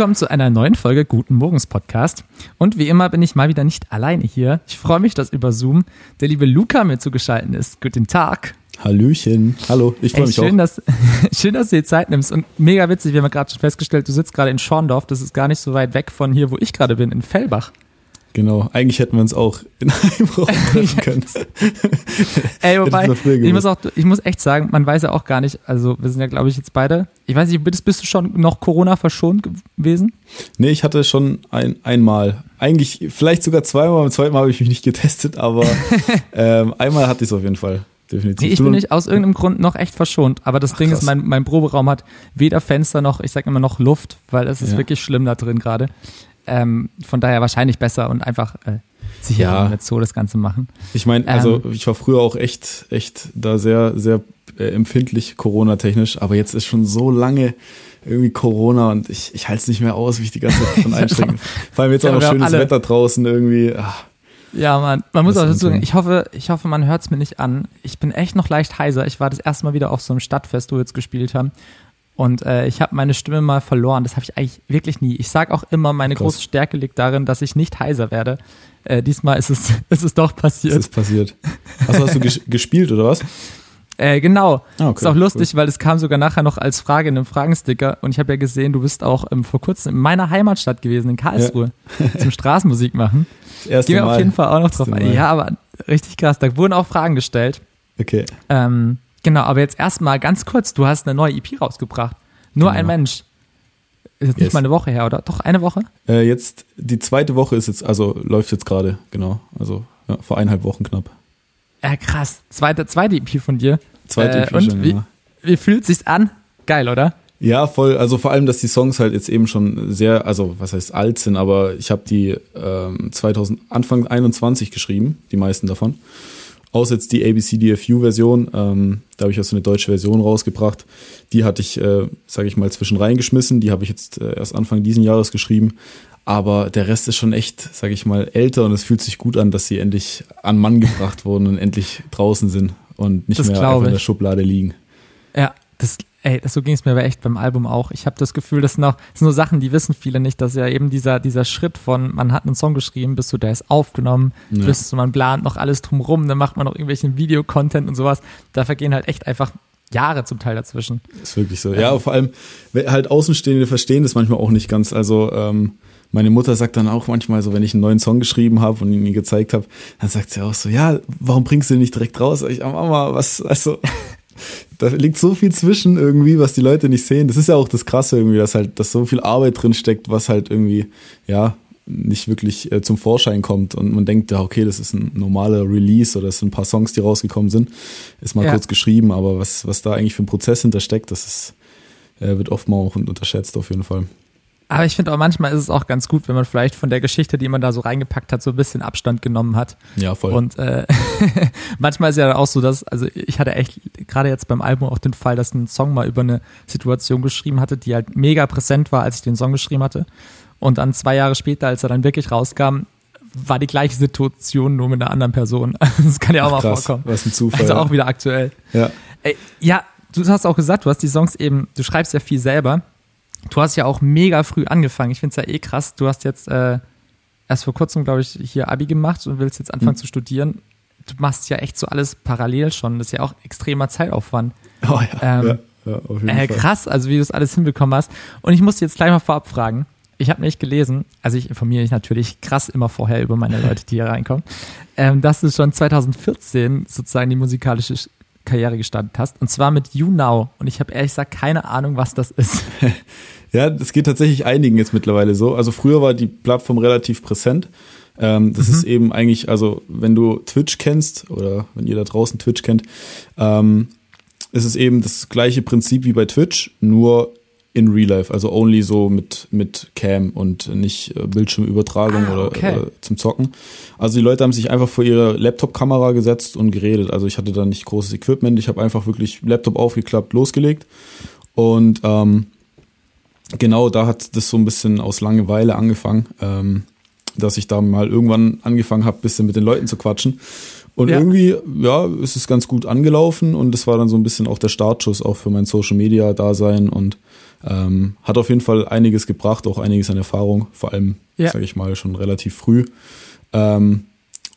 willkommen zu einer neuen Folge Guten Morgens Podcast. Und wie immer bin ich mal wieder nicht alleine hier. Ich freue mich, dass über Zoom der liebe Luca mir zugeschaltet ist. Guten Tag. Hallöchen. Hallo, ich freue mich schön, auch. Dass, schön, dass du dir Zeit nimmst. Und mega witzig, wir haben gerade schon festgestellt, du sitzt gerade in Schorndorf. Das ist gar nicht so weit weg von hier, wo ich gerade bin, in Fellbach. Genau, eigentlich hätten wir uns auch in einem Raum treffen können. Ey, wobei, ich muss, auch, ich muss echt sagen, man weiß ja auch gar nicht, also wir sind ja, glaube ich, jetzt beide, ich weiß nicht, bist, bist du schon noch Corona verschont gewesen? Nee, ich hatte schon ein, einmal, eigentlich vielleicht sogar zweimal, beim zweiten Mal habe ich mich nicht getestet, aber ähm, einmal hatte ich es auf jeden Fall. Definitiv. Nee, ich bin nicht aus irgendeinem Grund noch echt verschont. Aber das Ach, Ding krass. ist, mein, mein Proberaum hat weder Fenster noch, ich sag immer noch Luft, weil es ist ja. wirklich schlimm da drin gerade. Ähm, von daher wahrscheinlich besser und einfach äh, sicher ja. mit so das Ganze machen. Ich meine, also ähm, ich war früher auch echt, echt da sehr, sehr äh, empfindlich Corona-technisch, aber jetzt ist schon so lange irgendwie Corona und ich, ich halte es nicht mehr aus, wie ich die ganze Zeit davon einschränke. Vor allem jetzt auch noch schönes Wetter draußen irgendwie. Ach. Ja, man, man muss auch dazu sagen, ich hoffe, ich hoffe, man hört es mir nicht an. Ich bin echt noch leicht heiser. Ich war das erste Mal wieder auf so einem Stadtfest, wo wir jetzt gespielt haben. Und äh, ich habe meine Stimme mal verloren. Das habe ich eigentlich wirklich nie. Ich sage auch immer, meine Krass. große Stärke liegt darin, dass ich nicht heiser werde. Äh, diesmal ist es, ist es doch passiert. Es ist passiert. Also hast du ges gespielt oder was? Äh, genau. Ah, okay, ist auch lustig, cool. weil es kam sogar nachher noch als Frage in einem Fragensticker. Und ich habe ja gesehen, du bist auch ähm, vor kurzem in meiner Heimatstadt gewesen, in Karlsruhe, ja. zum Straßenmusik machen. Gehen wir auf jeden Fall auch noch drauf ein. Ja, aber richtig krass. Da wurden auch Fragen gestellt. Okay. Ähm, Genau, aber jetzt erstmal ganz kurz, du hast eine neue EP rausgebracht. Nur genau. ein Mensch. Ist jetzt yes. nicht mal eine Woche her, oder? Doch, eine Woche? Äh, jetzt, die zweite Woche ist jetzt, also läuft jetzt gerade, genau. Also ja, vor eineinhalb Wochen knapp. Ja, krass. Zweite, zweite EP von dir. Zweite äh, EP und schon, wie, ja. wie fühlt sich's an? Geil, oder? Ja, voll. Also vor allem, dass die Songs halt jetzt eben schon sehr, also was heißt alt sind, aber ich habe die ähm, 2000 Anfang 21 geschrieben, die meisten davon. Außer jetzt die ABCDFU-Version, ähm, da habe ich also eine deutsche Version rausgebracht. Die hatte ich, äh, sage ich mal, zwischen reingeschmissen. Die habe ich jetzt äh, erst Anfang diesen Jahres geschrieben. Aber der Rest ist schon echt, sage ich mal, älter und es fühlt sich gut an, dass sie endlich an Mann gebracht wurden und endlich draußen sind und nicht das mehr einfach in der Schublade liegen. Ja, das, ey, so ging es mir aber echt beim Album auch. Ich habe das Gefühl, das sind, noch, das sind nur Sachen, die wissen viele nicht, dass ja eben dieser, dieser Schritt von, man hat einen Song geschrieben, bis zu der ist aufgenommen, ja. bis zu man plant noch alles drumrum, dann macht man noch irgendwelchen Videocontent und sowas. Da vergehen halt echt einfach Jahre zum Teil dazwischen. ist wirklich so. Ja, vor allem, halt Außenstehende verstehen das manchmal auch nicht ganz. Also, ähm, meine Mutter sagt dann auch manchmal so, wenn ich einen neuen Song geschrieben habe und ihn gezeigt habe, dann sagt sie auch so, ja, warum bringst du den nicht direkt raus? Ich, Mama, was, also, da liegt so viel zwischen irgendwie, was die Leute nicht sehen. Das ist ja auch das Krasse irgendwie, dass halt, dass so viel Arbeit drin steckt, was halt irgendwie, ja, nicht wirklich äh, zum Vorschein kommt und man denkt, ja, okay, das ist ein normaler Release oder es sind ein paar Songs, die rausgekommen sind, ist mal ja. kurz geschrieben, aber was, was da eigentlich für ein Prozess hintersteckt, das ist, äh, wird oft mal auch unterschätzt auf jeden Fall. Aber ich finde auch manchmal ist es auch ganz gut, wenn man vielleicht von der Geschichte, die man da so reingepackt hat, so ein bisschen Abstand genommen hat. Ja, voll. Und äh, manchmal ist ja auch so, dass, also ich hatte echt gerade jetzt beim Album auch den Fall, dass ein Song mal über eine Situation geschrieben hatte, die halt mega präsent war, als ich den Song geschrieben hatte. Und dann zwei Jahre später, als er dann wirklich rauskam, war die gleiche Situation nur mit einer anderen Person. Das kann ja auch Ach, mal krass, vorkommen. Was ein Zufall. Also auch wieder aktuell. Ja. Ey, ja, du hast auch gesagt, du hast die Songs eben, du schreibst ja viel selber. Du hast ja auch mega früh angefangen. Ich finde es ja eh krass. Du hast jetzt äh, erst vor kurzem, glaube ich, hier Abi gemacht und willst jetzt anfangen mhm. zu studieren. Du machst ja echt so alles parallel schon. Das ist ja auch extremer Zeitaufwand. Oh ja. Ähm, ja, ja äh. Krass, also wie du das alles hinbekommen hast. Und ich muss jetzt gleich mal vorab fragen. Ich habe nicht gelesen, also ich informiere mich natürlich krass immer vorher über meine Leute, die hier reinkommen, ähm, dass du schon 2014 sozusagen die musikalische Karriere gestartet hast. Und zwar mit You Now. Und ich habe ehrlich gesagt keine Ahnung, was das ist. ja, das geht tatsächlich einigen jetzt mittlerweile so. Also früher war die Plattform relativ präsent. Ähm, das mhm. ist eben eigentlich, also wenn du Twitch kennst oder wenn ihr da draußen Twitch kennt, ähm, ist es eben das gleiche Prinzip wie bei Twitch, nur in Real Life, also only so mit, mit Cam und nicht äh, Bildschirmübertragung ah, okay. oder, zum Zocken. Also die Leute haben sich einfach vor ihre Laptop-Kamera gesetzt und geredet. Also ich hatte da nicht großes Equipment, ich habe einfach wirklich Laptop aufgeklappt, losgelegt. Und ähm, genau da hat das so ein bisschen aus Langeweile angefangen, ähm, dass ich da mal irgendwann angefangen habe, bisschen mit den Leuten zu quatschen. Und ja. irgendwie, ja, ist es ganz gut angelaufen und das war dann so ein bisschen auch der Startschuss auch für mein Social Media Dasein und ähm, hat auf jeden Fall einiges gebracht, auch einiges an Erfahrung, vor allem, ja. sage ich mal, schon relativ früh. Ähm,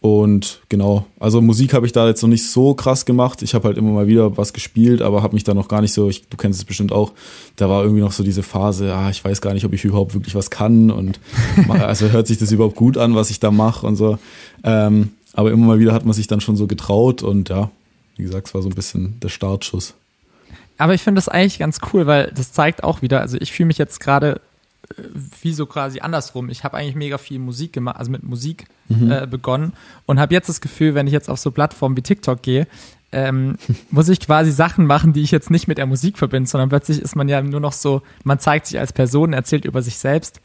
und genau, also Musik habe ich da jetzt noch nicht so krass gemacht. Ich habe halt immer mal wieder was gespielt, aber habe mich da noch gar nicht so, ich, du kennst es bestimmt auch, da war irgendwie noch so diese Phase, ah, ich weiß gar nicht, ob ich überhaupt wirklich was kann und also hört sich das überhaupt gut an, was ich da mache und so. Ähm, aber immer mal wieder hat man sich dann schon so getraut und ja, wie gesagt, es war so ein bisschen der Startschuss. Aber ich finde das eigentlich ganz cool, weil das zeigt auch wieder, also ich fühle mich jetzt gerade wie so quasi andersrum. Ich habe eigentlich mega viel Musik gemacht, also mit Musik mhm. äh, begonnen und habe jetzt das Gefühl, wenn ich jetzt auf so Plattformen wie TikTok gehe, ähm, muss ich quasi Sachen machen, die ich jetzt nicht mit der Musik verbinde, sondern plötzlich ist man ja nur noch so, man zeigt sich als Person, erzählt über sich selbst.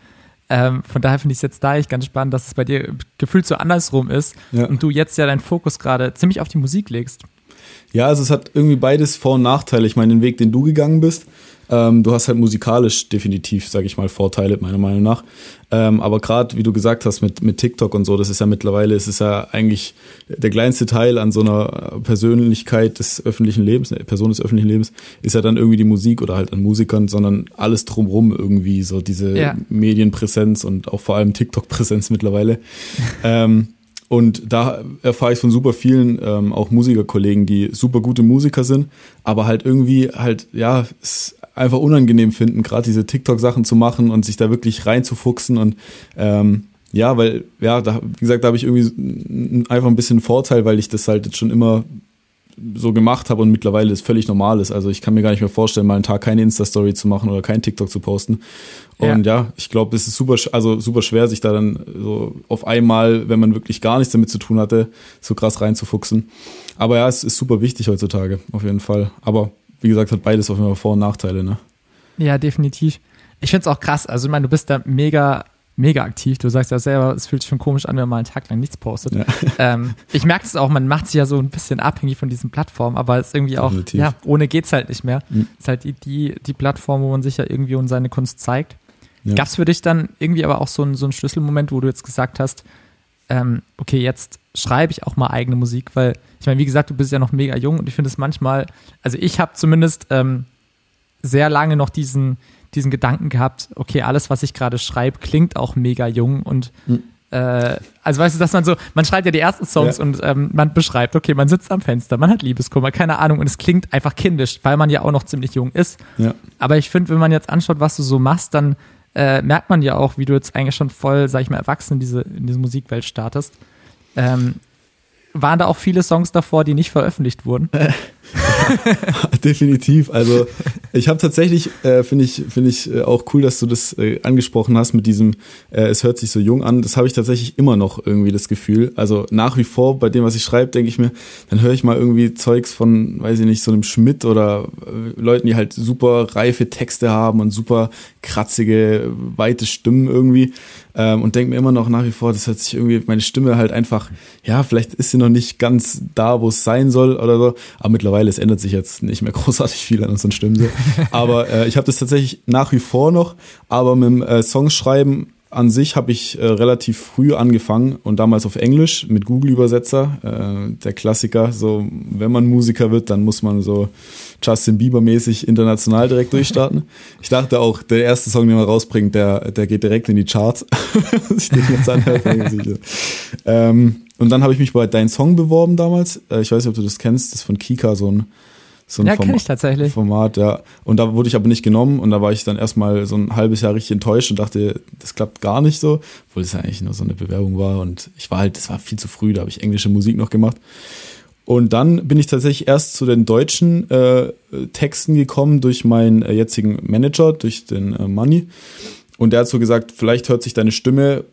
Ähm, von daher finde ich es jetzt da echt ganz spannend, dass es bei dir gefühlt so andersrum ist ja. und du jetzt ja deinen Fokus gerade ziemlich auf die Musik legst. Ja, also es hat irgendwie beides Vor- und Nachteile. Ich meine, den Weg, den du gegangen bist, ähm, du hast halt musikalisch definitiv, sage ich mal, Vorteile, meiner Meinung nach. Ähm, aber gerade, wie du gesagt hast, mit, mit TikTok und so, das ist ja mittlerweile, es ist ja eigentlich der kleinste Teil an so einer Persönlichkeit des öffentlichen Lebens, eine Person des öffentlichen Lebens, ist ja dann irgendwie die Musik oder halt an Musikern, sondern alles drumrum irgendwie, so diese ja. Medienpräsenz und auch vor allem TikTok-Präsenz mittlerweile. ähm, und da erfahre ich von super vielen ähm, auch Musikerkollegen, die super gute Musiker sind, aber halt irgendwie halt, ja, es einfach unangenehm finden, gerade diese TikTok-Sachen zu machen und sich da wirklich reinzufuchsen und ähm, ja, weil, ja, da, wie gesagt, da habe ich irgendwie einfach ein bisschen Vorteil, weil ich das halt jetzt schon immer so gemacht habe und mittlerweile ist völlig normal ist. Also ich kann mir gar nicht mehr vorstellen, mal einen Tag keine Insta-Story zu machen oder kein TikTok zu posten. Und ja, ja ich glaube, es ist super, also super schwer, sich da dann so auf einmal, wenn man wirklich gar nichts damit zu tun hatte, so krass reinzufuchsen. Aber ja, es ist super wichtig heutzutage, auf jeden Fall. Aber wie gesagt, hat beides auf jeden Fall Vor- und Nachteile, ne? Ja, definitiv. Ich finde es auch krass. Also, ich meine, du bist da mega mega aktiv. Du sagst ja selber, es fühlt sich schon komisch an, wenn man einen Tag lang nichts postet. Ja. Ähm, ich merke es auch, man macht sich ja so ein bisschen abhängig von diesen Plattformen, aber es ist irgendwie auch, Definitiv. ja, ohne geht's halt nicht mehr. Mhm. Es ist halt die, die, die Plattform, wo man sich ja irgendwie und seine Kunst zeigt. Ja. Gab es für dich dann irgendwie aber auch so ein, so Schlüsselmoment, wo du jetzt gesagt hast, ähm, okay, jetzt schreibe ich auch mal eigene Musik, weil ich meine, wie gesagt, du bist ja noch mega jung und ich finde es manchmal, also ich habe zumindest ähm, sehr lange noch diesen, diesen Gedanken gehabt, okay, alles, was ich gerade schreibe, klingt auch mega jung und mhm. äh, also weißt du, dass man so, man schreibt ja die ersten Songs ja. und ähm, man beschreibt, okay, man sitzt am Fenster, man hat Liebeskummer, keine Ahnung und es klingt einfach kindisch, weil man ja auch noch ziemlich jung ist. Ja. Aber ich finde, wenn man jetzt anschaut, was du so machst, dann äh, merkt man ja auch, wie du jetzt eigentlich schon voll, sag ich mal, erwachsen in diese, in diese Musikwelt startest. Ähm, waren da auch viele Songs davor, die nicht veröffentlicht wurden? Definitiv. Also ich habe tatsächlich, äh, finde ich, finde ich äh, auch cool, dass du das äh, angesprochen hast mit diesem, äh, es hört sich so jung an. Das habe ich tatsächlich immer noch irgendwie das Gefühl. Also nach wie vor bei dem, was ich schreibe, denke ich mir, dann höre ich mal irgendwie Zeugs von, weiß ich nicht, so einem Schmidt oder äh, Leuten, die halt super reife Texte haben und super kratzige, weite Stimmen irgendwie ähm, und denke mir immer noch nach wie vor, das hört sich irgendwie, meine Stimme halt einfach, ja, vielleicht ist sie noch nicht ganz da, wo es sein soll oder so, aber mittlerweile, es ändert sich jetzt nicht mehr großartig viel an unseren Stimmen so. Aber äh, ich habe das tatsächlich nach wie vor noch, aber mit dem äh, Songschreiben an sich habe ich äh, relativ früh angefangen und damals auf Englisch mit Google-Übersetzer. Äh, der Klassiker, so wenn man Musiker wird, dann muss man so Justin Bieber-mäßig international direkt durchstarten. Ich dachte auch, der erste Song, den man rausbringt, der, der geht direkt in die Charts. ich den jetzt anhöre, ähm, und dann habe ich mich bei Dein Song beworben damals. Äh, ich weiß nicht, ob du das kennst, das ist von Kika so ein so ein ja, Format, ich tatsächlich. Format, ja. Und da wurde ich aber nicht genommen und da war ich dann erstmal so ein halbes Jahr richtig enttäuscht und dachte, das klappt gar nicht so, obwohl es ja eigentlich nur so eine Bewerbung war und ich war halt, das war viel zu früh, da habe ich englische Musik noch gemacht. Und dann bin ich tatsächlich erst zu den deutschen äh, Texten gekommen durch meinen äh, jetzigen Manager, durch den äh, Money. Und der hat so gesagt, vielleicht hört sich deine Stimme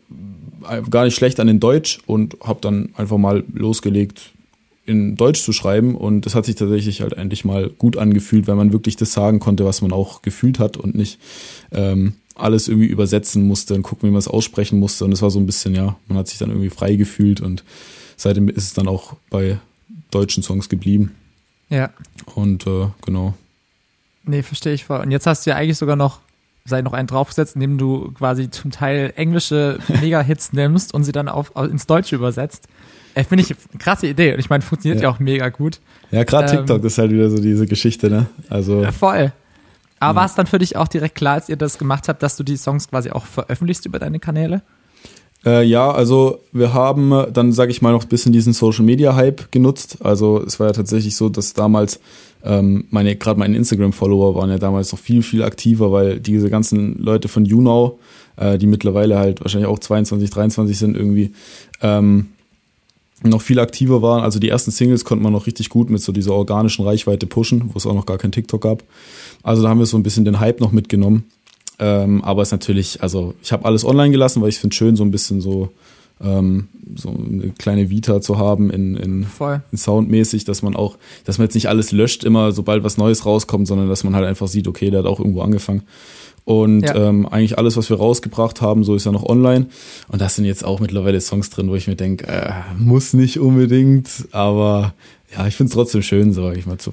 gar nicht schlecht an in Deutsch und habe dann einfach mal losgelegt, in Deutsch zu schreiben und das hat sich tatsächlich halt endlich mal gut angefühlt, weil man wirklich das sagen konnte, was man auch gefühlt hat und nicht ähm, alles irgendwie übersetzen musste und gucken, wie man es aussprechen musste und es war so ein bisschen, ja, man hat sich dann irgendwie frei gefühlt und seitdem ist es dann auch bei deutschen Songs geblieben. Ja. Und äh, genau. Nee, verstehe ich voll. Und jetzt hast du ja eigentlich sogar noch, sei noch einen draufgesetzt, indem du quasi zum Teil englische Mega-Hits nimmst und sie dann auf, ins Deutsche übersetzt. Äh, Finde ich eine krasse Idee. Und ich meine, funktioniert ja. ja auch mega gut. Ja, gerade ähm, TikTok ist halt wieder so diese Geschichte, ne? Also. Ja, voll. Aber ja. war es dann für dich auch direkt klar, als ihr das gemacht habt, dass du die Songs quasi auch veröffentlichst über deine Kanäle? Äh, ja, also wir haben dann, sage ich mal, noch ein bisschen diesen Social Media Hype genutzt. Also es war ja tatsächlich so, dass damals ähm, meine, gerade meine Instagram-Follower waren ja damals noch viel, viel aktiver, weil diese ganzen Leute von YouNow, äh, die mittlerweile halt wahrscheinlich auch 22, 23 sind irgendwie, ähm, noch viel aktiver waren. Also die ersten Singles konnte man noch richtig gut mit so dieser organischen Reichweite pushen, wo es auch noch gar kein TikTok gab. Also da haben wir so ein bisschen den Hype noch mitgenommen. Ähm, aber es ist natürlich, also ich habe alles online gelassen, weil ich finde schön, so ein bisschen so, ähm, so eine kleine Vita zu haben in, in, in, soundmäßig, dass man auch, dass man jetzt nicht alles löscht, immer sobald was Neues rauskommt, sondern dass man halt einfach sieht, okay, der hat auch irgendwo angefangen. Und ja. ähm, eigentlich alles, was wir rausgebracht haben, so ist ja noch online. Und da sind jetzt auch mittlerweile Songs drin, wo ich mir denke, äh, muss nicht unbedingt, aber ja, ich finde es trotzdem schön, sage ich mal, zu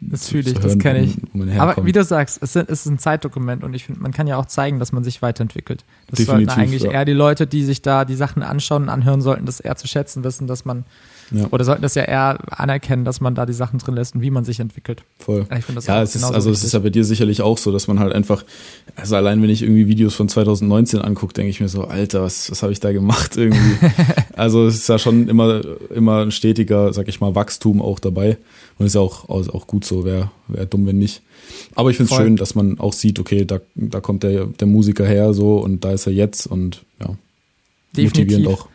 das fühle ich, das kenne ich. Aber wie du sagst, es, ist ein Zeitdokument und ich finde, man kann ja auch zeigen, dass man sich weiterentwickelt. Das Definitiv, sollten eigentlich ja. eher die Leute, die sich da die Sachen anschauen und anhören sollten, das eher zu schätzen wissen, dass man ja. Oder sollten das ja eher anerkennen, dass man da die Sachen drin lässt und wie man sich entwickelt. Voll. Ich das ja, es ist, also es ist ja bei dir sicherlich auch so, dass man halt einfach, also allein wenn ich irgendwie Videos von 2019 angucke, denke ich mir so, Alter, was, was habe ich da gemacht irgendwie? also es ist ja schon immer, immer ein stetiger, sag ich mal, Wachstum auch dabei. Und ist ja auch, auch gut so, wäre wär dumm, wenn nicht. Aber ich finde es schön, dass man auch sieht, okay, da, da kommt der, der Musiker her so und da ist er jetzt und ja, Definitiv. motivierend auch.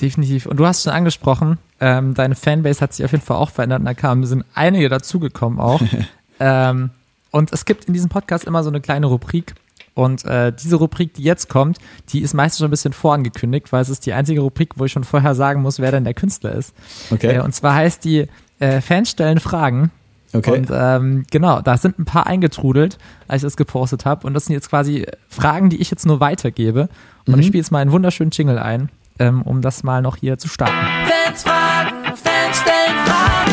Definitiv. Und du hast schon angesprochen, ähm, deine Fanbase hat sich auf jeden Fall auch verändert und da kamen, sind einige dazugekommen auch. ähm, und es gibt in diesem Podcast immer so eine kleine Rubrik. Und äh, diese Rubrik, die jetzt kommt, die ist meistens schon ein bisschen vorangekündigt, weil es ist die einzige Rubrik, wo ich schon vorher sagen muss, wer denn der Künstler ist. Okay. Äh, und zwar heißt die äh, Fans stellen Fragen. Okay. Und ähm, genau, da sind ein paar eingetrudelt, als ich das gepostet habe. Und das sind jetzt quasi Fragen, die ich jetzt nur weitergebe. Und mhm. ich spiele jetzt mal einen wunderschönen Jingle ein ähm, um das mal noch hier zu starten. Fans fragen, Fans stellen Fragen.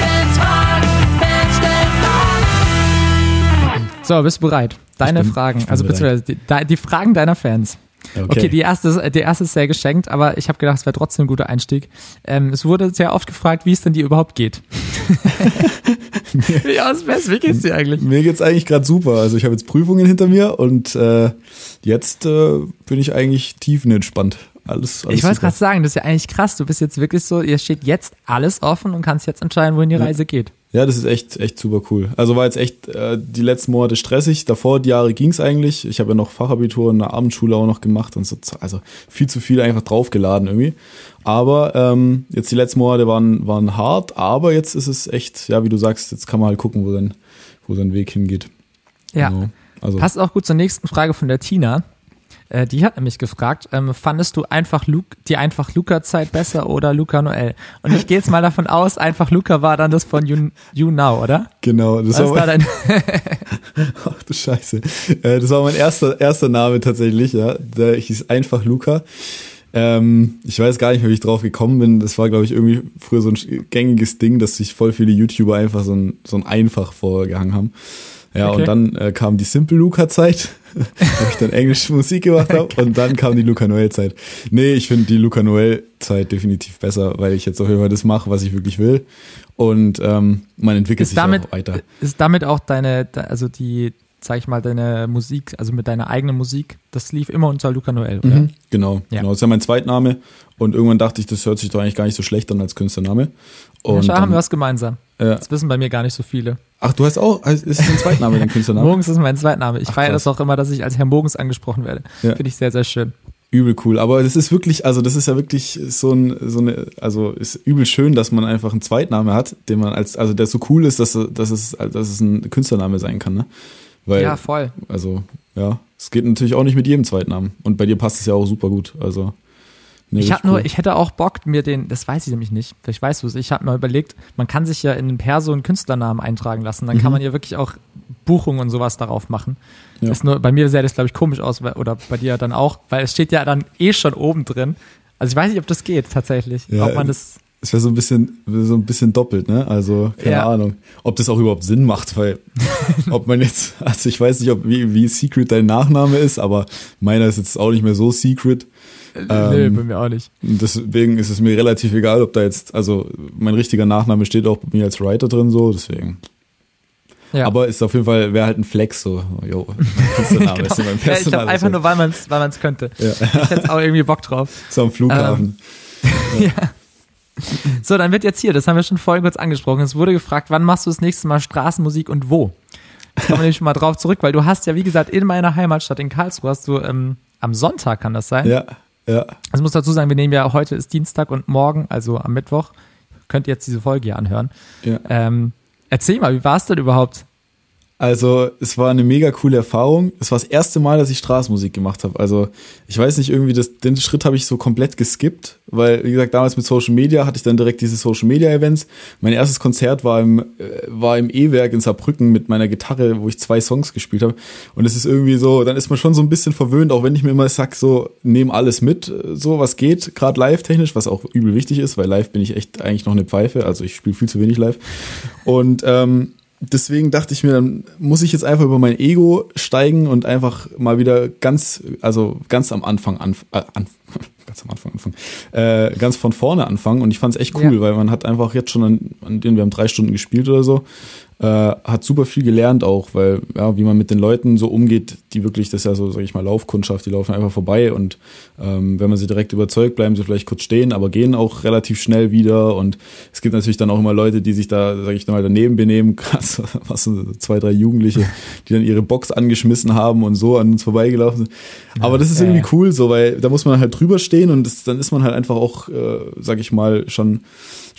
Fans fragen, Fans stellen Fragen. So, bist du bereit? Deine bin, Fragen, also beziehungsweise die, die Fragen deiner Fans. Okay. okay, die erste, die erste ist sehr geschenkt, aber ich habe gedacht, es wäre trotzdem ein guter Einstieg. Ähm, es wurde sehr oft gefragt, wie es denn dir überhaupt geht. ja, was wie geht's dir eigentlich? Mir geht's eigentlich gerade super. Also ich habe jetzt Prüfungen hinter mir und äh, jetzt äh, bin ich eigentlich tiefenentspannt. Alles, alles ich wollte gerade sagen, das ist ja eigentlich krass. Du bist jetzt wirklich so, ihr steht jetzt alles offen und kannst jetzt entscheiden, wohin die ja. Reise geht. Ja, das ist echt, echt super cool. Also war jetzt echt äh, die letzten Monate stressig. Davor die Jahre ging's eigentlich. Ich habe ja noch Fachabitur in der Abendschule auch noch gemacht und so. Also viel zu viel einfach draufgeladen irgendwie. Aber ähm, jetzt die letzten Monate waren, waren hart, aber jetzt ist es echt, ja, wie du sagst, jetzt kann man halt gucken, wo sein, wo sein Weg hingeht. Ja. Genau. Also. Passt auch gut zur nächsten Frage von der Tina. Äh, die hat nämlich gefragt, ähm, fandest du einfach Luke, die einfach Luca-Zeit besser oder Luca Noel? Und ich gehe jetzt mal davon aus, einfach Luca war dann das von You, you Now, oder? Genau, das Was war mein, Ach du Scheiße. Äh, das war mein erster, erster Name tatsächlich, ja. Der hieß einfach Luca. Ähm, ich weiß gar nicht mehr, wie ich drauf gekommen bin. Das war, glaube ich, irgendwie früher so ein gängiges Ding, dass sich voll viele YouTuber einfach so ein, so ein Einfach vorgehangen haben. Ja, okay. und dann äh, kam die Simple Luca-Zeit, wo ich dann englische Musik gemacht habe. Und dann kam die Luca Noel-Zeit. Nee, ich finde die Luca Noel-Zeit definitiv besser, weil ich jetzt auch immer das mache, was ich wirklich will. Und ähm, man entwickelt ist sich damit, auch weiter. Ist damit auch deine, also die, sag ich mal, deine Musik, also mit deiner eigenen Musik, das lief immer unter Luca Noel, oder? Mhm, genau, ja. genau. Das ist ja mein Zweitname. Und irgendwann dachte ich, das hört sich doch eigentlich gar nicht so schlecht an als Künstlername. Und ja, haben wir was gemeinsam. Ja. Das wissen bei mir gar nicht so viele. Ach, du hast auch, ist dein Zweitname dein Künstlername? Mogens ist mein Zweitname. Ich feiere das auch immer, dass ich als Herr Mogens angesprochen werde. Ja. Finde ich sehr, sehr schön. Übel cool. Aber das ist wirklich, also das ist ja wirklich so ein, so eine, also ist übel schön, dass man einfach einen Zweitname hat, den man als, also der so cool ist, dass, dass es, dass es ein Künstlername sein kann, ne? Weil, ja, voll. Also, ja. Es geht natürlich auch nicht mit jedem Zweitnamen. Und bei dir passt es ja auch super gut. Also. Nee, ich habe cool. nur, ich hätte auch Bock, mir den, das weiß ich nämlich nicht, vielleicht weißt du es, ich habe mal überlegt, man kann sich ja in den Perso einen Künstlernamen eintragen lassen, dann mhm. kann man ja wirklich auch Buchungen und sowas darauf machen. Ja. Ist nur, bei mir sähe das, glaube ich, komisch aus, oder bei dir dann auch, weil es steht ja dann eh schon oben drin. Also ich weiß nicht, ob das geht tatsächlich. Ja, ob man das. Es wäre so ein bisschen, so ein bisschen doppelt, ne? Also, keine ja. Ahnung. Ob das auch überhaupt Sinn macht, weil, ob man jetzt, also ich weiß nicht, ob, wie, wie secret dein Nachname ist, aber meiner ist jetzt auch nicht mehr so secret. Ähm, nee, bei mir auch nicht. Deswegen ist es mir relativ egal, ob da jetzt, also mein richtiger Nachname steht auch bei mir als Writer drin, so, deswegen. Ja. Aber ist auf jeden Fall, wäre halt ein Flex, so, jo, Name genau. ist mein ja, ich glaube einfach nur, weil man es weil könnte. Ja. Ich hätte auch irgendwie Bock drauf. So am Flughafen. Ähm, ja. So, dann wird jetzt hier, das haben wir schon vorhin kurz angesprochen, es wurde gefragt, wann machst du das nächste Mal Straßenmusik und wo? Da kommen wir nämlich schon mal drauf zurück, weil du hast ja, wie gesagt, in meiner Heimatstadt in Karlsruhe hast du ähm, am Sonntag, kann das sein? Ja, ja. Also muss dazu sagen, wir nehmen ja, heute ist Dienstag und morgen, also am Mittwoch, könnt ihr jetzt diese Folge hier anhören. Ja. Ähm, erzähl mal, wie war es denn überhaupt? Also es war eine mega coole Erfahrung. Es war das erste Mal, dass ich Straßenmusik gemacht habe. Also ich weiß nicht, irgendwie das, den Schritt habe ich so komplett geskippt, weil wie gesagt damals mit Social Media hatte ich dann direkt diese Social Media Events. Mein erstes Konzert war im äh, war im E-Werk in Saarbrücken mit meiner Gitarre, wo ich zwei Songs gespielt habe. Und es ist irgendwie so, dann ist man schon so ein bisschen verwöhnt, auch wenn ich mir immer sag so nehm alles mit, so was geht, gerade live technisch, was auch übel wichtig ist, weil live bin ich echt eigentlich noch eine Pfeife. Also ich spiele viel zu wenig live. Und ähm, deswegen dachte ich mir, dann muss ich jetzt einfach über mein Ego steigen und einfach mal wieder ganz, also ganz am Anfang anf äh, an, ganz am Anfang anfangen, äh, ganz von vorne anfangen. Und ich fand es echt cool, ja. weil man hat einfach jetzt schon an, an denen wir haben drei Stunden gespielt oder so, äh, hat super viel gelernt auch, weil ja, wie man mit den Leuten so umgeht, die wirklich, das ist ja so, sag ich mal, Laufkundschaft, die laufen einfach vorbei und ähm, wenn man sie direkt überzeugt, bleiben sie vielleicht kurz stehen, aber gehen auch relativ schnell wieder und es gibt natürlich dann auch immer Leute, die sich da, sag ich mal, daneben benehmen, krass, was so zwei, drei Jugendliche, die dann ihre Box angeschmissen haben und so an uns vorbeigelaufen sind. Aber das ist irgendwie cool so, weil da muss man halt drüber stehen und das, dann ist man halt einfach auch, äh, sag ich mal, schon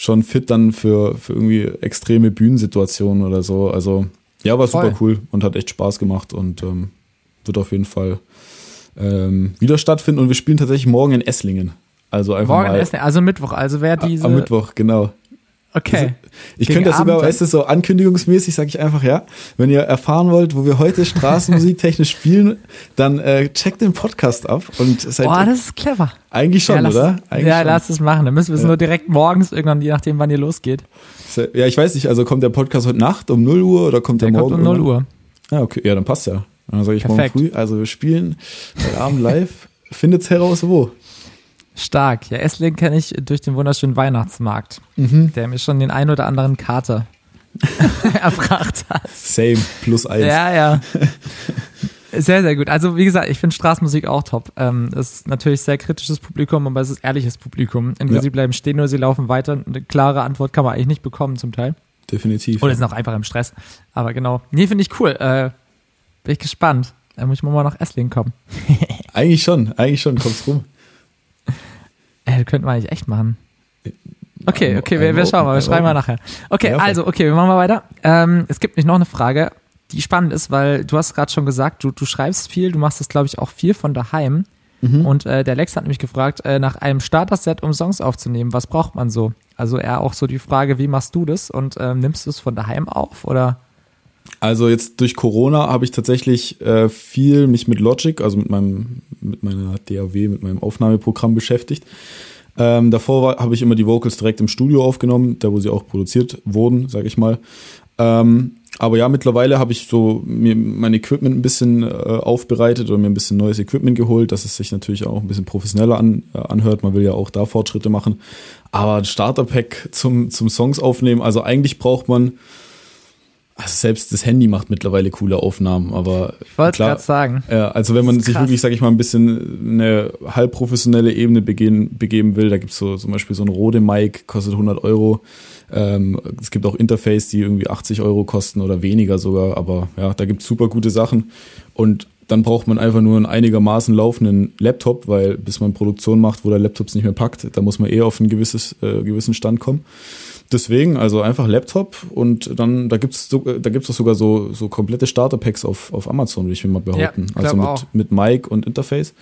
schon fit dann für, für irgendwie extreme Bühnensituationen oder so. Also ja, war Voll. super cool und hat echt Spaß gemacht und ähm, wird auf jeden Fall ähm, wieder stattfinden. Und wir spielen tatsächlich morgen in Esslingen. Also einfach morgen mal, in Esslingen, also Mittwoch. Also wer diese. Am Mittwoch, genau. Okay. Also, ich Gegen könnte das sogar, weißt du, so ankündigungsmäßig sage ich einfach, ja, wenn ihr erfahren wollt, wo wir heute Straßenmusik technisch spielen, dann äh, checkt den Podcast ab und seid. Boah, das ist clever. Eigentlich schon, ja, lass, oder? Eigentlich ja, schon. lass es machen. Dann müssen wir es ja. nur direkt morgens irgendwann, je nachdem, wann ihr losgeht. Ja, ich weiß nicht, also kommt der Podcast heute Nacht um 0 Uhr oder kommt der, der morgen? Kommt um 0 Uhr. Ja, okay, ja, dann passt ja. Dann sage ich Perfekt. morgen früh, also wir spielen heute Abend live. Findet's heraus, wo. Stark. Ja, Esslingen kenne ich durch den wunderschönen Weihnachtsmarkt, mhm. der mir schon den ein oder anderen Kater erbracht hat. Same, plus eins. Ja, ja. Sehr, sehr gut. Also, wie gesagt, ich finde Straßenmusik auch top. Ähm, es ist natürlich sehr kritisches Publikum, aber es ist ehrliches Publikum. Entweder ja. sie bleiben stehen oder sie laufen weiter. Eine klare Antwort kann man eigentlich nicht bekommen, zum Teil. Definitiv. Oder sind auch einfach im Stress. Aber genau. Nee, finde ich cool. Äh, bin ich gespannt. Da muss ich mal nach Esslingen kommen. eigentlich schon, eigentlich schon. Kommst rum. Äh, könnten wir eigentlich echt machen. Okay, okay, wir, wir schauen mal, wir schreiben mal nachher. Okay, also, okay, wir machen mal weiter. Ähm, es gibt nicht noch eine Frage, die spannend ist, weil du hast gerade schon gesagt, du, du schreibst viel, du machst das, glaube ich, auch viel von daheim. Mhm. Und äh, der Lex hat mich gefragt, äh, nach einem Starter-Set, um Songs aufzunehmen, was braucht man so? Also eher auch so die Frage, wie machst du das und äh, nimmst du es von daheim auf oder? Also jetzt durch Corona habe ich tatsächlich äh, viel mich mit Logic, also mit meinem, mit meiner DAW, mit meinem Aufnahmeprogramm beschäftigt. Ähm, davor habe ich immer die Vocals direkt im Studio aufgenommen, da wo sie auch produziert wurden, sage ich mal. Ähm, aber ja, mittlerweile habe ich so mir mein Equipment ein bisschen äh, aufbereitet oder mir ein bisschen neues Equipment geholt, dass es sich natürlich auch ein bisschen professioneller an, äh, anhört. Man will ja auch da Fortschritte machen. Aber Starter-Pack zum, zum Songs aufnehmen, also eigentlich braucht man also selbst das Handy macht mittlerweile coole Aufnahmen, aber ich wollte gerade sagen. Ja, also wenn man sich wirklich, sag ich mal, ein bisschen eine halbprofessionelle Ebene begehen, begeben will, da gibt's so zum Beispiel so ein Rode Mic, kostet 100 Euro. Ähm, es gibt auch Interface, die irgendwie 80 Euro kosten oder weniger sogar, aber ja, da gibt's super gute Sachen und dann braucht man einfach nur einen einigermaßen laufenden Laptop, weil bis man Produktion macht, wo der Laptop nicht mehr packt, da muss man eher auf einen gewisses, äh, gewissen Stand kommen. Deswegen, also einfach Laptop und dann, da gibt's so, da gibt's doch sogar so, so komplette Starter-Packs auf, auf Amazon, würde ich mir mal behaupten. Ja, also mit, auch. mit Mic und Interface.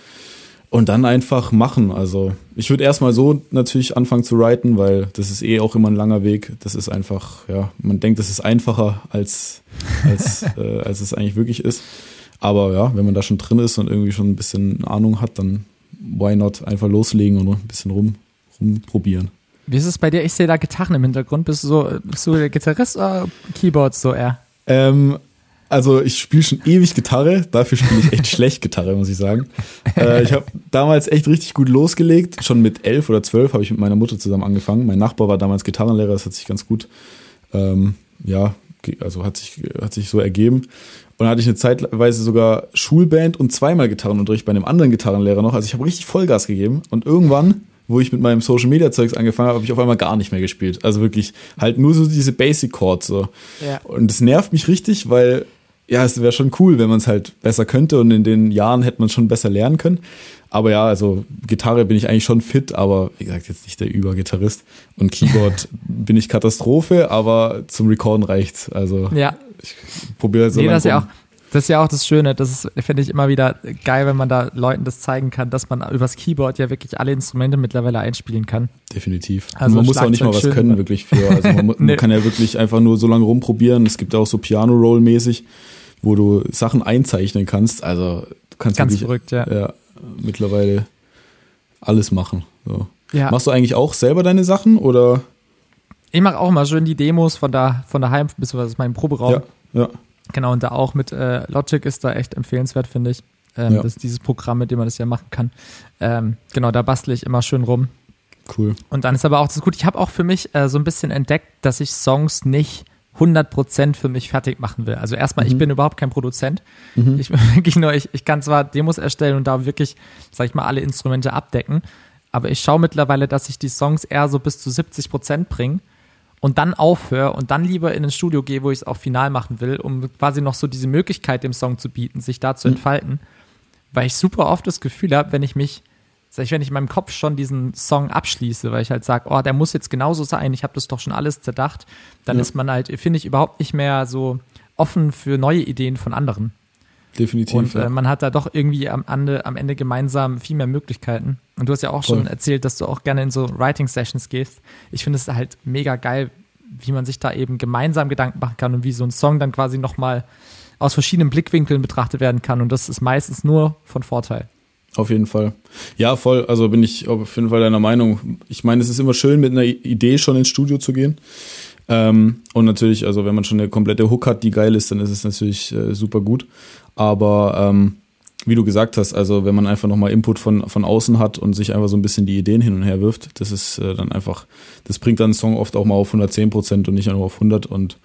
Und dann einfach machen. Also ich würde erstmal so natürlich anfangen zu writen, weil das ist eh auch immer ein langer Weg. Das ist einfach, ja, man denkt, das ist einfacher, als, als, äh, als es eigentlich wirklich ist. Aber ja, wenn man da schon drin ist und irgendwie schon ein bisschen Ahnung hat, dann why not einfach loslegen und ein bisschen rum, rumprobieren. Wie ist es bei dir? Ich sehe da Gitarren im Hintergrund. Bist du so, bist du der Gitarrist oder Keyboards so eher? Ähm, Also ich spiele schon ewig Gitarre, dafür spiele ich echt schlecht Gitarre, muss ich sagen. Äh, ich habe damals echt richtig gut losgelegt. Schon mit elf oder zwölf habe ich mit meiner Mutter zusammen angefangen. Mein Nachbar war damals Gitarrenlehrer, das hat sich ganz gut, ähm, ja, also hat sich, hat sich so ergeben. Und dann hatte ich eine Zeitweise sogar Schulband und zweimal Gitarrenunterricht bei einem anderen Gitarrenlehrer noch. Also ich habe richtig Vollgas gegeben. Und irgendwann wo ich mit meinem Social Media Zeugs angefangen habe, habe ich auf einmal gar nicht mehr gespielt. Also wirklich halt nur so diese Basic Chords so. Ja. Und das nervt mich richtig, weil ja, es wäre schon cool, wenn man es halt besser könnte und in den Jahren hätte man schon besser lernen können. Aber ja, also Gitarre bin ich eigentlich schon fit, aber wie gesagt, jetzt nicht der Übergitarrist. Und Keyboard bin ich Katastrophe, aber zum Recorden reicht's. Also ja. ich probiere so nee, das ja auch das ist ja auch das Schöne, das finde ich immer wieder geil, wenn man da Leuten das zeigen kann, dass man übers Keyboard ja wirklich alle Instrumente mittlerweile einspielen kann. Definitiv. Also man muss auch nicht mal was können, wirklich für. Also man, nee. kann ja wirklich einfach nur so lange rumprobieren. Es gibt auch so Piano-Roll-mäßig, wo du Sachen einzeichnen kannst. Also du kannst Ganz wirklich, verrückt, ja. ja. Mittlerweile alles machen. So. Ja. Machst du eigentlich auch selber deine Sachen oder? Ich mache auch mal schön die Demos von da von daheim, beziehungsweise meinem Proberaum. Ja, ja. Genau, und da auch mit äh, Logic ist da echt empfehlenswert, finde ich. Ähm, ja. Das ist dieses Programm, mit dem man das ja machen kann. Ähm, genau, da bastle ich immer schön rum. Cool. Und dann ist aber auch das gut. Ich habe auch für mich äh, so ein bisschen entdeckt, dass ich Songs nicht 100% für mich fertig machen will. Also erstmal, mhm. ich bin überhaupt kein Produzent. Mhm. Ich wirklich nur, ich, ich kann zwar Demos erstellen und da wirklich, sag ich mal, alle Instrumente abdecken, aber ich schaue mittlerweile, dass ich die Songs eher so bis zu 70% bringe und dann aufhöre und dann lieber in ein Studio gehe, wo ich es auch final machen will, um quasi noch so diese Möglichkeit dem Song zu bieten, sich da zu mhm. entfalten. Weil ich super oft das Gefühl habe, wenn ich mich, sag ich, wenn ich in meinem Kopf schon diesen Song abschließe, weil ich halt sage, oh, der muss jetzt genauso sein, ich habe das doch schon alles zerdacht, dann ja. ist man halt, finde ich, überhaupt nicht mehr so offen für neue Ideen von anderen. Definitiv. Und äh, man hat da doch irgendwie am Ende, am Ende gemeinsam viel mehr Möglichkeiten. Und du hast ja auch Voll. schon erzählt, dass du auch gerne in so Writing-Sessions gehst. Ich finde es halt mega geil, wie man sich da eben gemeinsam Gedanken machen kann und wie so ein Song dann quasi nochmal aus verschiedenen Blickwinkeln betrachtet werden kann. Und das ist meistens nur von Vorteil. Auf jeden Fall. Ja, voll. Also bin ich auf jeden Fall deiner Meinung. Ich meine, es ist immer schön, mit einer Idee schon ins Studio zu gehen. Ähm, und natürlich, also wenn man schon eine komplette Hook hat, die geil ist, dann ist es natürlich äh, super gut. Aber ähm, wie du gesagt hast, also wenn man einfach nochmal Input von, von außen hat und sich einfach so ein bisschen die Ideen hin und her wirft, das ist äh, dann einfach, das bringt dann einen Song oft auch mal auf 110 Prozent und nicht nur auf 100 und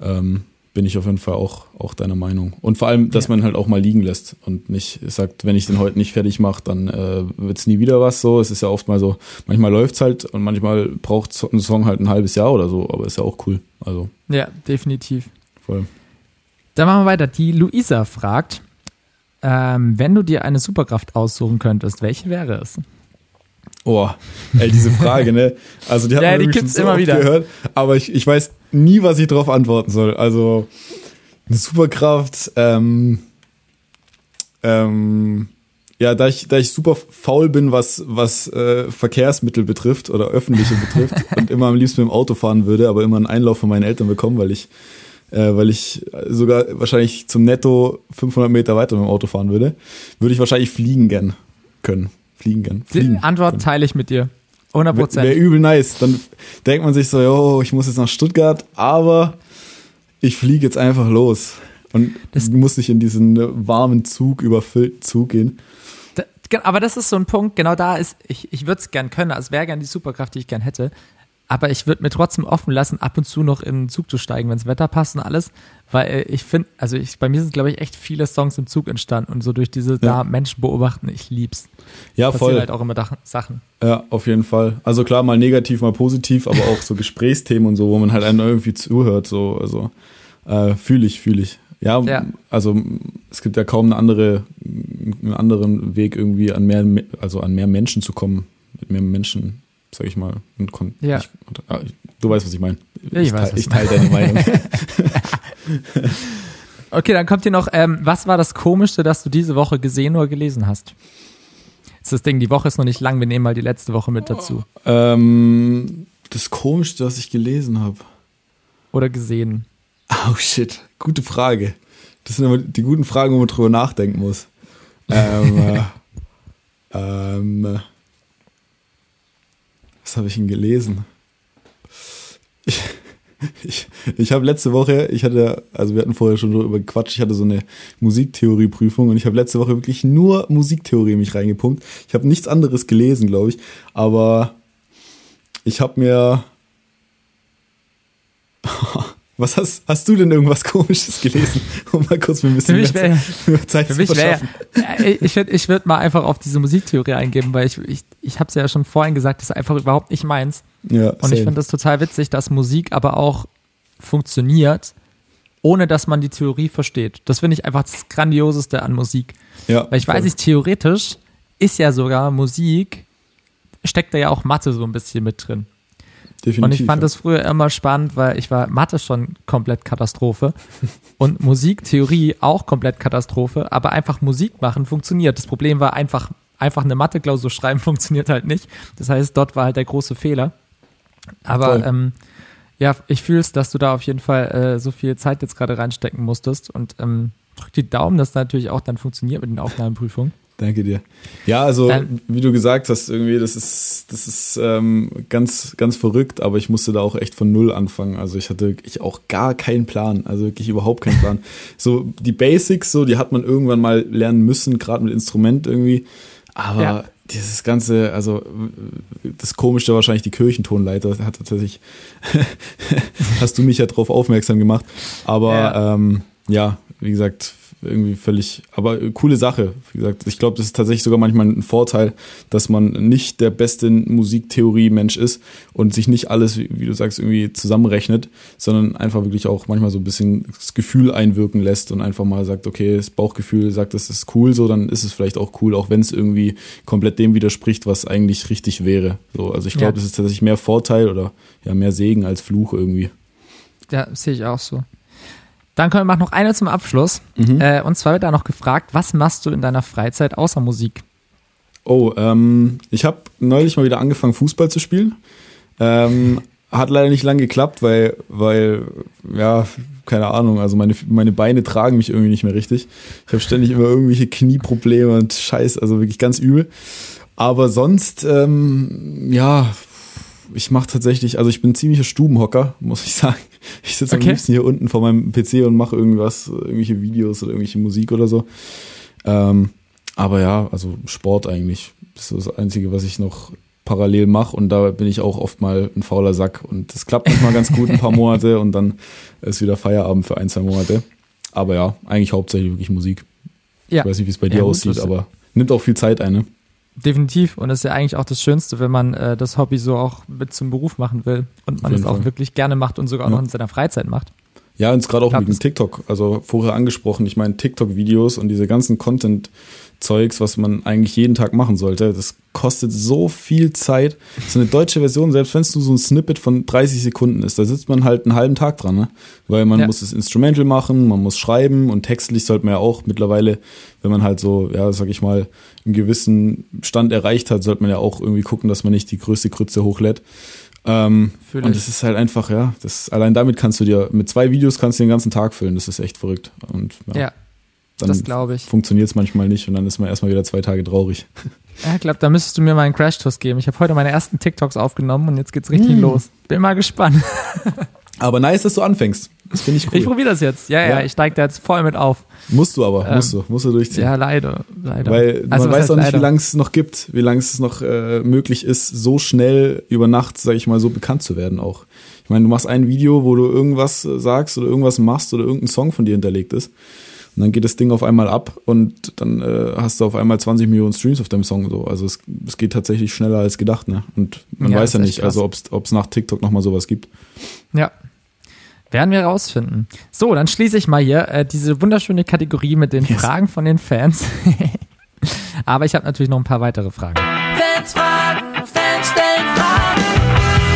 ähm, bin ich auf jeden Fall auch, auch deiner Meinung. Und vor allem, dass ja. man halt auch mal liegen lässt und nicht sagt, wenn ich den heute nicht fertig mache, dann äh, wird es nie wieder was so. Es ist ja oft mal so, manchmal läuft's halt und manchmal braucht ein Song halt ein halbes Jahr oder so, aber ist ja auch cool. Also. Ja, definitiv. Voll. Dann machen wir weiter. Die Luisa fragt, ähm, wenn du dir eine Superkraft aussuchen könntest, welche wäre es? Oh, ey, diese Frage, ne? Also die hat ja, man die gibt's so immer wieder. gehört, aber ich, ich weiß nie, was ich darauf antworten soll. Also eine Superkraft, ähm, ähm, ja, da ich, da ich super faul bin, was, was äh, Verkehrsmittel betrifft oder öffentliche betrifft und immer am liebsten mit dem Auto fahren würde, aber immer einen Einlauf von meinen Eltern bekommen, weil ich äh, weil ich sogar wahrscheinlich zum Netto 500 Meter weiter mit dem Auto fahren würde, würde ich wahrscheinlich fliegen gern können. Fliegen gern. Fliegen Die Antwort können. teile ich mit dir. 100 Prozent. Wäre übel nice. Dann denkt man sich so, oh, ich muss jetzt nach Stuttgart, aber ich fliege jetzt einfach los. Und das muss nicht in diesen warmen Zug, überfüllten Zug gehen. aber das ist so ein Punkt, genau da ist, ich, ich würde es gern können, also wäre gern die Superkraft, die ich gern hätte aber ich würde mir trotzdem offen lassen, ab und zu noch in den Zug zu steigen, wenn das Wetter passt und alles, weil äh, ich finde, also ich, bei mir sind glaube ich echt viele Songs im Zug entstanden und so durch diese ja. da Menschen beobachten, ich lieb's. Ja, Passieren voll. halt auch immer Sachen. Ja, auf jeden Fall. Also klar, mal negativ, mal positiv, aber auch so Gesprächsthemen und so, wo man halt einem irgendwie zuhört, so, also äh, fühle ich, fühle ich. Ja, ja, also es gibt ja kaum eine andere, einen anderen Weg irgendwie an mehr, also an mehr Menschen zu kommen, mit mehr Menschen sag ich mal. ja. Ich, ah, du weißt, was ich meine. Ich, ich, weiß, ich teile deine Meinung. okay, dann kommt hier noch, ähm, was war das Komischste, das du diese Woche gesehen oder gelesen hast? Das ist das Ding, die Woche ist noch nicht lang, wir nehmen mal die letzte Woche mit dazu. Ähm, das Komischste, was ich gelesen habe. Oder gesehen. Oh shit, gute Frage. Das sind immer die guten Fragen, wo man drüber nachdenken muss. ähm, äh, ähm, was habe ich denn gelesen? Ich, Ich, ich habe letzte Woche, ich hatte, also wir hatten vorher schon darüber gequatscht, ich hatte so eine Musiktheorieprüfung und ich habe letzte Woche wirklich nur Musiktheorie mich reingepumpt. Ich habe nichts anderes gelesen, glaube ich, aber ich habe mir Was hast, hast du denn irgendwas komisches gelesen? Um mal kurz ein bisschen für wär, Zeit für zu verschaffen. Wär, ich würde ich würd mal einfach auf diese Musiktheorie eingeben, weil ich, ich, ich habe es ja schon vorhin gesagt, das ist einfach überhaupt nicht meins. Ja, Und same. ich finde das total witzig, dass Musik aber auch funktioniert, ohne dass man die Theorie versteht. Das finde ich einfach das Grandioseste an Musik. Ja, weil ich voll. weiß nicht, theoretisch ist ja sogar Musik, steckt da ja auch Mathe so ein bisschen mit drin. Definitiv, und ich fand ja. das früher immer spannend, weil ich war Mathe schon komplett Katastrophe und Musiktheorie auch komplett Katastrophe, aber einfach Musik machen funktioniert. Das Problem war einfach, einfach eine Mathe-Klausur schreiben funktioniert halt nicht. Das heißt, dort war halt der große Fehler. Aber ähm, ja, ich fühle es, dass du da auf jeden Fall äh, so viel Zeit jetzt gerade reinstecken musstest und ähm, drück die Daumen, dass das natürlich auch dann funktioniert mit den Aufnahmeprüfungen. Danke dir. Ja, also ähm, wie du gesagt hast, irgendwie, das ist, das ist ähm, ganz, ganz verrückt, aber ich musste da auch echt von null anfangen. Also ich hatte wirklich auch gar keinen Plan, also wirklich überhaupt keinen Plan. so die Basics, so, die hat man irgendwann mal lernen müssen, gerade mit Instrument irgendwie. Aber ja. dieses ganze, also das Komische wahrscheinlich die Kirchentonleiter hat tatsächlich, hast du mich ja drauf aufmerksam gemacht. Aber ja, ähm, ja wie gesagt, irgendwie völlig, aber coole Sache. Wie gesagt, ich glaube, das ist tatsächlich sogar manchmal ein Vorteil, dass man nicht der beste Musiktheorie-Mensch ist und sich nicht alles, wie, wie, du sagst, irgendwie zusammenrechnet, sondern einfach wirklich auch manchmal so ein bisschen das Gefühl einwirken lässt und einfach mal sagt, okay, das Bauchgefühl sagt, das ist cool, so, dann ist es vielleicht auch cool, auch wenn es irgendwie komplett dem widerspricht, was eigentlich richtig wäre. So, also ich glaube, ja. das ist tatsächlich mehr Vorteil oder ja, mehr Segen als Fluch irgendwie. Ja, sehe ich auch so. Dann kommen wir noch eine zum Abschluss. Mhm. Äh, und zwar wird da noch gefragt, was machst du in deiner Freizeit außer Musik? Oh, ähm, ich habe neulich mal wieder angefangen, Fußball zu spielen. Ähm, hat leider nicht lang geklappt, weil, weil, ja, keine Ahnung, also meine, meine Beine tragen mich irgendwie nicht mehr richtig. Ich habe ständig immer irgendwelche Knieprobleme und Scheiß, also wirklich ganz übel. Aber sonst, ähm, ja, ich mache tatsächlich, also ich bin ziemlicher Stubenhocker, muss ich sagen. Ich sitze okay. am liebsten hier unten vor meinem PC und mache irgendwas, irgendwelche Videos oder irgendwelche Musik oder so. Ähm, aber ja, also Sport eigentlich. Das ist das Einzige, was ich noch parallel mache und da bin ich auch oft mal ein fauler Sack und das klappt manchmal ganz gut ein paar Monate und dann ist wieder Feierabend für ein, zwei Monate. Aber ja, eigentlich hauptsächlich wirklich Musik. Ja. Ich weiß nicht, wie es bei dir ja, aussieht, aber nimmt auch viel Zeit ein, ne? Definitiv. Und das ist ja eigentlich auch das Schönste, wenn man äh, das Hobby so auch mit zum Beruf machen will und man es auch wirklich gerne macht und sogar ja. noch in seiner Freizeit macht. Ja, und gerade auch mit dem TikTok. Also vorher angesprochen, ich meine TikTok-Videos und diese ganzen Content- Zeugs, was man eigentlich jeden Tag machen sollte. Das kostet so viel Zeit. So eine deutsche Version, selbst wenn es nur so ein Snippet von 30 Sekunden ist, da sitzt man halt einen halben Tag dran, ne? Weil man ja. muss das Instrumental machen, man muss schreiben und textlich sollte man ja auch mittlerweile, wenn man halt so, ja, sag ich mal, einen gewissen Stand erreicht hat, sollte man ja auch irgendwie gucken, dass man nicht die größte Krütze hochlädt. Ähm, und das ist halt einfach, ja, das, allein damit kannst du dir, mit zwei Videos kannst du den ganzen Tag füllen, das ist echt verrückt. Und ja. ja dann das glaube ich. Funktioniert es manchmal nicht und dann ist man erstmal wieder zwei Tage traurig. Ja, ich glaube, da müsstest du mir mal einen Crash-Tours geben. Ich habe heute meine ersten TikToks aufgenommen und jetzt geht's richtig hm. los. Bin mal gespannt. Aber nice, dass du anfängst. Das finde ich cool. Ich probiere das jetzt. Ja, ja, ja, ich steige da jetzt voll mit auf. Musst du aber, ähm, musst du, musst du durchziehen. Ja, leider, leider. Weil also, man weiß auch nicht, leider? wie lange es noch gibt, wie lange es noch äh, möglich ist, so schnell über Nacht, sag ich mal, so bekannt zu werden auch. Ich meine, du machst ein Video, wo du irgendwas sagst oder irgendwas machst oder irgendein Song von dir hinterlegt ist. Und dann geht das Ding auf einmal ab und dann äh, hast du auf einmal 20 Millionen Streams auf deinem Song. So. Also es, es geht tatsächlich schneller als gedacht. Ne? Und man ja, weiß ja nicht, also ob es nach TikTok nochmal sowas gibt. Ja. Werden wir rausfinden. So, dann schließe ich mal hier äh, diese wunderschöne Kategorie mit den yes. Fragen von den Fans. Aber ich habe natürlich noch ein paar weitere Fragen. Fans fragen, Fans stellen Fragen.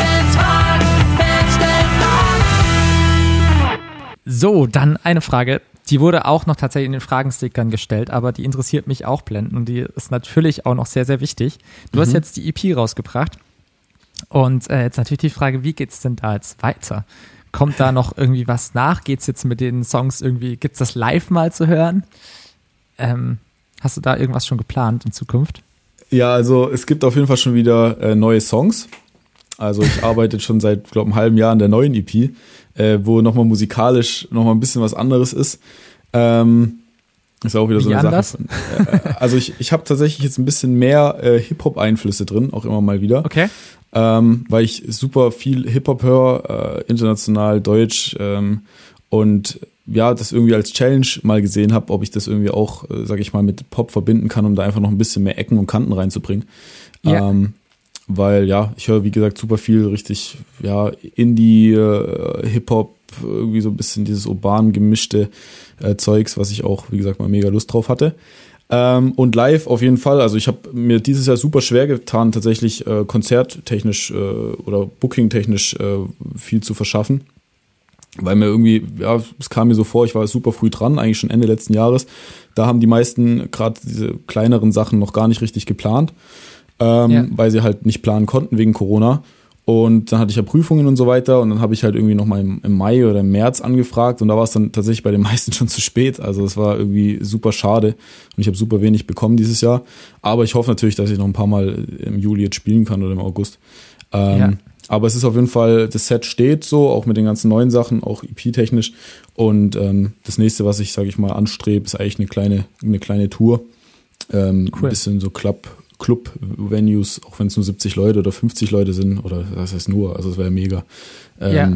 Fans fragen, Fans stellen Fragen. So, dann eine Frage. Die wurde auch noch tatsächlich in den Fragenstickern gestellt, aber die interessiert mich auch blenden und die ist natürlich auch noch sehr, sehr wichtig. Du mhm. hast jetzt die EP rausgebracht und äh, jetzt natürlich die Frage, wie geht's denn da jetzt weiter? Kommt da noch irgendwie was nach? Geht's jetzt mit den Songs irgendwie, gibt's das live mal zu hören? Ähm, hast du da irgendwas schon geplant in Zukunft? Ja, also es gibt auf jeden Fall schon wieder äh, neue Songs. Also ich arbeite schon seit, glaube einem halben Jahr an der neuen EP, äh, wo nochmal musikalisch nochmal ein bisschen was anderes ist. Ähm, ist auch wieder Wie so eine anders? Sache. Äh, also ich, ich habe tatsächlich jetzt ein bisschen mehr äh, Hip-Hop-Einflüsse drin, auch immer mal wieder. Okay. Ähm, weil ich super viel Hip-Hop höre, äh, international, deutsch ähm, und ja, das irgendwie als Challenge mal gesehen habe, ob ich das irgendwie auch, äh, sag ich mal, mit Pop verbinden kann, um da einfach noch ein bisschen mehr Ecken und Kanten reinzubringen. Ja. Ähm, weil ja, ich höre wie gesagt super viel richtig ja Indie, äh, Hip Hop, irgendwie so ein bisschen dieses urban gemischte äh, Zeugs, was ich auch wie gesagt mal mega Lust drauf hatte. Ähm, und live auf jeden Fall. Also ich habe mir dieses Jahr super schwer getan, tatsächlich äh, konzerttechnisch äh, oder bookingtechnisch äh, viel zu verschaffen. Weil mir irgendwie, ja, es kam mir so vor, ich war super früh dran, eigentlich schon Ende letzten Jahres. Da haben die meisten gerade diese kleineren Sachen noch gar nicht richtig geplant ähm, ja. weil sie halt nicht planen konnten wegen Corona. Und dann hatte ich ja Prüfungen und so weiter und dann habe ich halt irgendwie nochmal im, im Mai oder im März angefragt und da war es dann tatsächlich bei den meisten schon zu spät. Also es war irgendwie super schade und ich habe super wenig bekommen dieses Jahr. Aber ich hoffe natürlich, dass ich noch ein paar Mal im Juli jetzt spielen kann oder im August. Ähm, ja. Aber es ist auf jeden Fall, das Set steht so, auch mit den ganzen neuen Sachen, auch EP-technisch. Und ähm, das nächste, was ich, sage ich mal, anstrebe, ist eigentlich eine kleine, eine kleine Tour. Ähm, cool. Ein bisschen so Club, Club-Venues, auch wenn es nur 70 Leute oder 50 Leute sind, oder das heißt nur, also es wäre mega. Ähm, ja.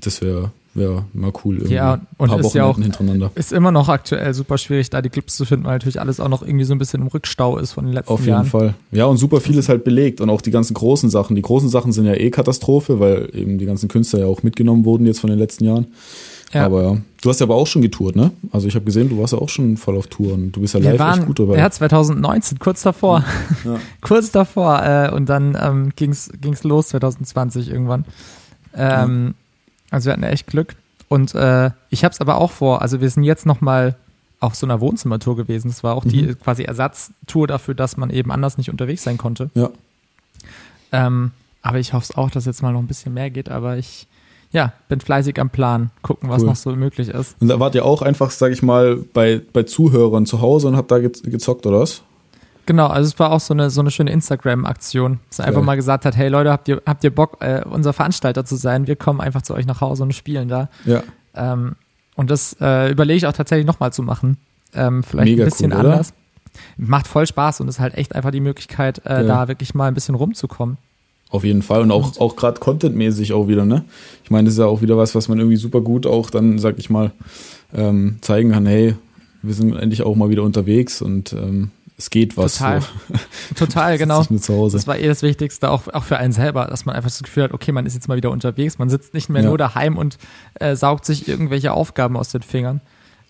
Das wäre wär mal cool. Irgendwie. Ja, und ein paar ist ja auch, hintereinander. ist immer noch aktuell super schwierig, da die Clips zu finden, weil natürlich alles auch noch irgendwie so ein bisschen im Rückstau ist von den letzten Jahren. Auf jeden Jahren. Fall. Ja, und super viel ist halt belegt und auch die ganzen großen Sachen. Die großen Sachen sind ja eh Katastrophe, weil eben die ganzen Künstler ja auch mitgenommen wurden jetzt von den letzten Jahren. Ja. Aber ja. Du hast ja aber auch schon getourt, ne? Also ich habe gesehen, du warst ja auch schon voll auf Tour und du bist ja live waren, echt gut dabei. Ja, 2019, kurz davor. Ja. kurz davor. Äh, und dann ähm, ging's, ging's los 2020 irgendwann. Ähm, ja. Also wir hatten echt Glück. Und äh, ich habe es aber auch vor. Also wir sind jetzt noch mal auf so einer Wohnzimmertour gewesen. Das war auch die mhm. quasi Ersatztour dafür, dass man eben anders nicht unterwegs sein konnte. Ja. Ähm, aber ich hoffe auch, dass jetzt mal noch ein bisschen mehr geht. Aber ich ja, bin fleißig am Plan, gucken, was cool. noch so möglich ist. Und da wart ihr auch einfach, sag ich mal, bei, bei Zuhörern zu Hause und habt da gezockt, oder was? Genau, also es war auch so eine, so eine schöne Instagram-Aktion, dass er einfach mal gesagt hat, hey Leute, habt ihr, habt ihr Bock, äh, unser Veranstalter zu sein? Wir kommen einfach zu euch nach Hause und spielen da. Ja. Ähm, und das äh, überlege ich auch tatsächlich nochmal zu machen. Ähm, vielleicht Mega ein bisschen cool, anders. Macht voll Spaß und ist halt echt einfach die Möglichkeit, äh, ja. da wirklich mal ein bisschen rumzukommen. Auf jeden Fall und auch, auch gerade contentmäßig auch wieder, ne? Ich meine, das ist ja auch wieder was, was man irgendwie super gut auch dann, sag ich mal, ähm, zeigen kann, hey, wir sind endlich auch mal wieder unterwegs und ähm, es geht was. Total, so. total genau. Das war eh das Wichtigste, auch, auch für einen selber, dass man einfach das Gefühl hat, okay, man ist jetzt mal wieder unterwegs, man sitzt nicht mehr ja. nur daheim und äh, saugt sich irgendwelche Aufgaben aus den Fingern.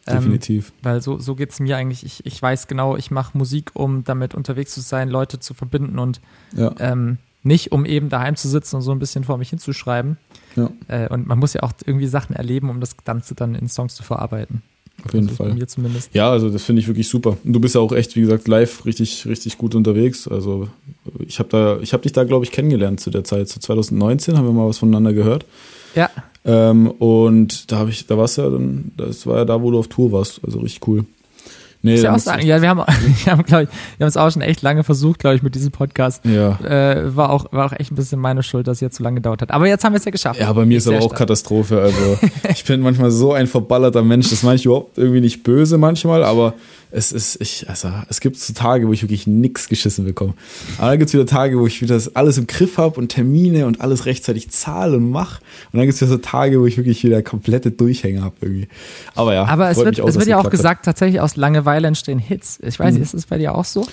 Ähm, Definitiv. Weil so, so geht es mir eigentlich. Ich, ich weiß genau, ich mache Musik, um damit unterwegs zu sein, Leute zu verbinden und ja. ähm, nicht, um eben daheim zu sitzen und so ein bisschen vor mich hinzuschreiben. Ja. Äh, und man muss ja auch irgendwie Sachen erleben, um das Ganze dann in Songs zu verarbeiten. Auf jeden also Fall. Mir zumindest. Ja, also das finde ich wirklich super. Und du bist ja auch echt, wie gesagt, live richtig, richtig gut unterwegs. Also ich habe da, ich habe dich da, glaube ich, kennengelernt zu der Zeit. So 2019 haben wir mal was voneinander gehört. Ja. Ähm, und da habe ich, da warst du ja dann, das war ja da, wo du auf Tour warst. Also richtig cool. Nee, ich auch sagen. Ja, wir haben, wir haben, glaube ich, wir haben es auch schon echt lange versucht, glaube ich, mit diesem Podcast. Ja. Äh, war auch, war auch echt ein bisschen meine Schuld, dass es jetzt so lange gedauert hat. Aber jetzt haben wir es ja geschafft. Ja, bei mir ist aber auch stark. Katastrophe. Also ich bin manchmal so ein verballerter Mensch. Das meine ich überhaupt irgendwie nicht böse manchmal, aber es ist, ich, also, es gibt so Tage, wo ich wirklich nichts geschissen bekomme. Aber dann gibt es wieder Tage, wo ich wieder alles im Griff habe und Termine und alles rechtzeitig zahle und mache. Und dann gibt es wieder so Tage, wo ich wirklich wieder komplette Durchhänge habe irgendwie. Aber ja. Aber es wird, auch, es wird ja auch gesagt, hat. tatsächlich aus Langeweile entstehen Hits. Ich weiß nicht, mhm. ist es bei dir auch so?